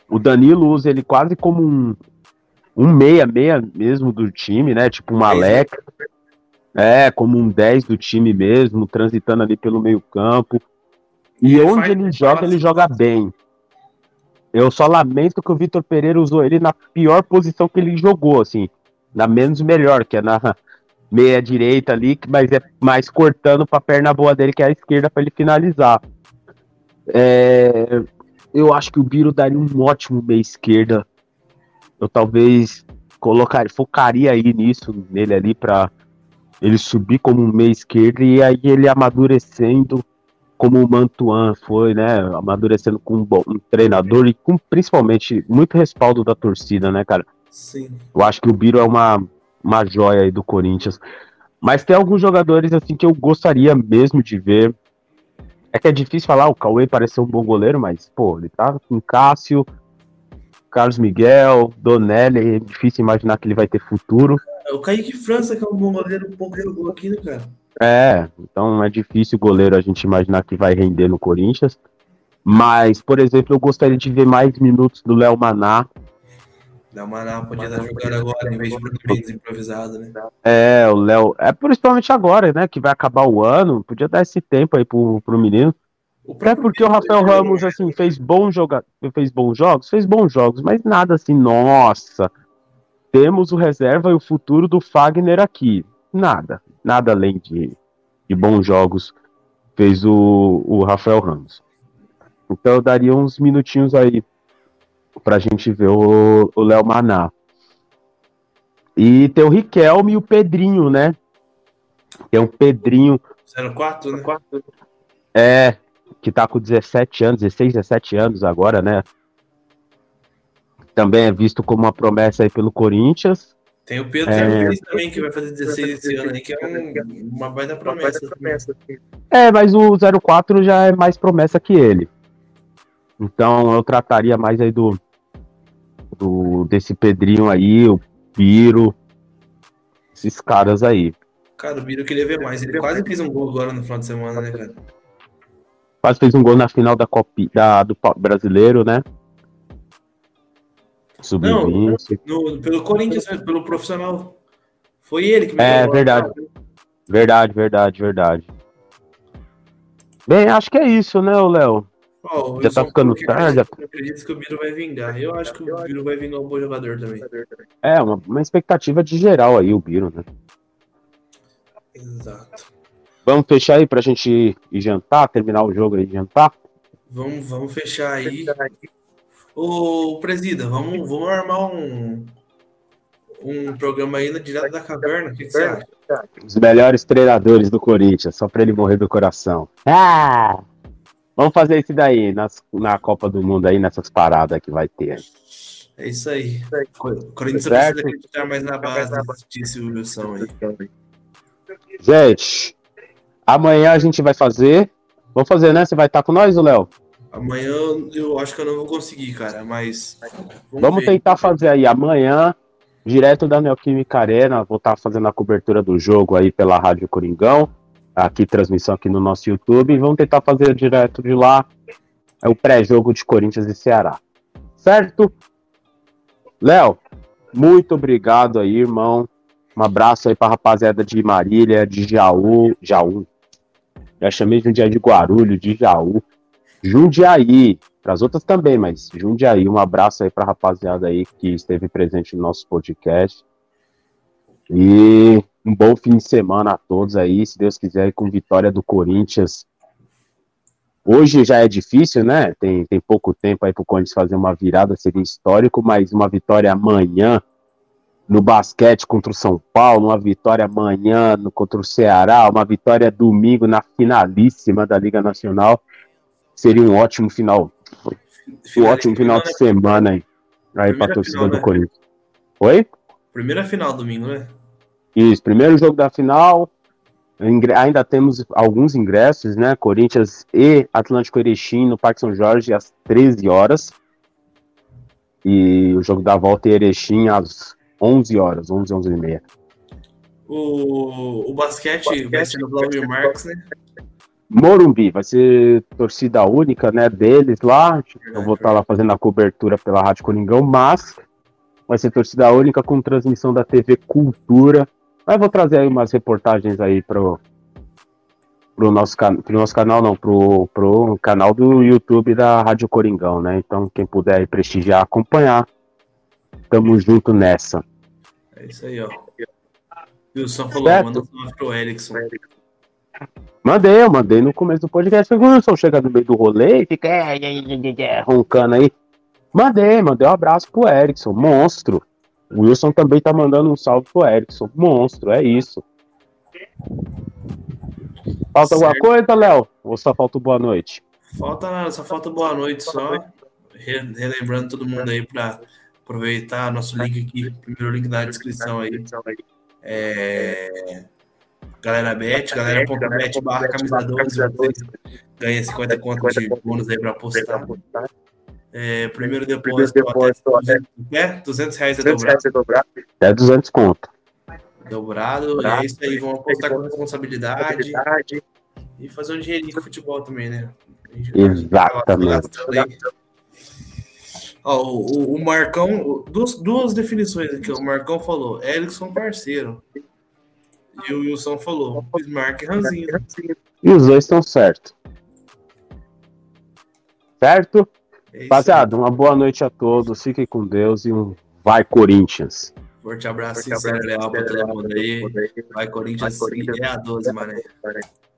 O Danilo usa ele quase como um, um meia, meia mesmo do time, né? Tipo um Alec. É, como um 10 do time mesmo, transitando ali pelo meio campo. E onde ele joga, ele joga bem. Eu só lamento que o Vitor Pereira usou ele na pior posição que ele jogou, assim, na menos melhor, que é na meia direita ali, mas é mais cortando para a perna boa dele, que é a esquerda, para ele finalizar. É, eu acho que o Biro daria um ótimo meia esquerda. Eu talvez colocaria, focaria aí nisso, nele ali, para ele subir como um meia esquerda e aí ele amadurecendo como o Mantuan foi, né, amadurecendo com um, bom, um treinador e com principalmente muito respaldo da torcida, né, cara? Sim. Eu acho que o Biro é uma, uma joia aí do Corinthians. Mas tem alguns jogadores assim que eu gostaria mesmo de ver. É que é difícil falar, o Cauê parece ser um bom goleiro, mas, pô, ele tá com Cássio, Carlos Miguel, Donelli, é difícil imaginar que ele vai ter futuro. O Kaique França, que é um bom goleiro, um pouco jogou aqui, né, cara? É, então é difícil o goleiro a gente imaginar que vai render no Corinthians. Mas, por exemplo, eu gostaria de ver mais minutos do Léo Maná. Léo Maná podia estar jogando agora, em vez de Bruno Mendes improvisado, né? É, o Léo. É principalmente agora, né? Que vai acabar o ano. Podia dar esse tempo aí pro, pro menino. Até porque o Rafael Ramos, assim, fez bons joga fez bons jogos, fez bons jogos, mas nada assim, nossa. Temos o reserva e o futuro do Fagner aqui. Nada nada além de, de bons jogos fez o, o Rafael Ramos. Então eu daria uns minutinhos aí pra gente ver o Léo Maná. E tem o Riquelme e o Pedrinho, né? Tem um Pedrinho. 04, né? É, que tá com 17 anos, 16, 17 anos agora, né? Também é visto como uma promessa aí pelo Corinthians. Tem o Pedro é... também, que vai fazer 16 esse ano aí, que é um, uma baita promessa. promessa é, mas o 04 já é mais promessa que ele. Então eu trataria mais aí do, do desse Pedrinho aí, o Piro, esses caras aí. Cara, o Piro queria ver mais. Ele quase fez um gol agora no final de semana, né, cara? Quase fez um gol na final da Copa da, do brasileiro, né? Sub-20. Pelo Corinthians, né? pelo profissional. Foi ele que me É, verdade. Verdade, verdade, verdade. Bem, acho que é isso, né, Léo? Ó, o Já tá ficando tarde, acredita- acredita que o Biro vai vingar. Eu acho que o Biro vai vingar um bom jogador também. É, uma, uma expectativa de geral aí, o Biro, né? Exato. Vamos fechar aí pra gente ir, ir jantar, terminar o jogo aí e jantar? Vamos, vamos fechar aí. Ô, Presida, vamos, vamos armar um, um programa aí na direto da caverna. O que, que você acha? Os melhores treinadores do Corinthians, só pra ele morrer do coração. Ah! Vamos fazer isso daí nas- na Copa do Mundo aí, nessas paradas que vai ter. É isso aí. O Corinthians precisa acreditar mais na base, disse o Wilson aí. Gente, amanhã a gente vai fazer. Vamos fazer, né? Você vai estar com nós, o Léo? Amanhã eu acho que eu não vou conseguir, cara, mas. Vamos ver. tentar fazer aí amanhã, direto da Neoquímica Arena. Vou estar fazendo a cobertura do jogo aí pela Rádio Coringão. Aqui, transmissão aqui no nosso YouTube. E vamos tentar fazer direto de lá. É o pré-jogo de Corinthians e Ceará. Certo? Léo, muito obrigado aí, irmão. Um abraço aí pra rapaziada de Marília, de Jaú. Jaú. Já chamei de Jundiaí de Guarulhos, de Jaú. Jundiaí, para as outras também, mas Jundiaí, um abraço aí para a rapaziada aí que esteve presente no nosso podcast. E um bom fim de semana a todos aí, se Deus quiser, com vitória do Corinthians. Hoje já é difícil, né? Tem, tem pouco tempo aí para o Corinthians fazer uma virada, seria histórico, mas uma vitória amanhã no basquete contra o São Paulo, uma vitória amanhã no, contra o Ceará, uma vitória domingo na finalíssima da Liga Nacional. Seria um ótimo final um ótimo final de semana aí, aí pra Primeira torcida final, do né? Corinthians. Oi? Primeira final domingo, né? Isso, primeiro jogo da final. Ainda temos alguns ingressos, né? Corinthians e Atlântico Erechim no Parque São Jorge às 13 horas. E o jogo da volta em Erechim às 11 horas, 11, 11 e meia. O, o basquete, vai ser no Marques, né? Morumbi, vai ser torcida única, né, deles lá. Eu vou estar lá fazendo a cobertura pela Rádio Coringão, mas vai ser torcida única com transmissão da TV Cultura. Mas vou trazer aí umas reportagens aí pro, pro, nosso, can- pro nosso canal, não, pro, pro canal do YouTube da Rádio Coringão, né? Então, quem puder aí prestigiar, acompanhar. Tamo junto nessa. É isso aí, ó. Wilson falou, Certo. manda um pro Erickson. Mandei, eu mandei no começo do podcast. O Wilson chega no meio do rolê e fica é, é, é, é, é, roncando aí. Mandei, mandei um abraço pro Erickson, monstro. O Wilson também tá mandando um salve pro Erickson, monstro, é isso. Falta alguma Certo. coisa, Léo? Ou só falta boa noite? Falta, só falta boa noite só. Re- Relembrando todo mundo aí pra aproveitar nosso link aqui, primeiro link da descrição aí. É... Galera Bet, galera.bet barra camisa 12, você ganha 50 conto de bônus aí pra apostar. É, primeiro depósito, até 200, é, 200 reais é dobrado. É 200 conto. dobrado. É isso aí, vamos apostar com responsabilidade e fazer um dinheirinho com futebol também, né? Exatamente. Ó, o, o- Marcão, duas, duas definições aqui. O Marcão falou, Erickson parceiro. E o Wilson falou, Bismarck e Ranzinho. E os dois estão certos. Certo? É. Rapaziada, uma boa noite a todos. Fiquem com Deus e um vai Corinthians. Forte abraço sincero e leal pra todo mundo aí. Vai Corinthians e é a 12, mané.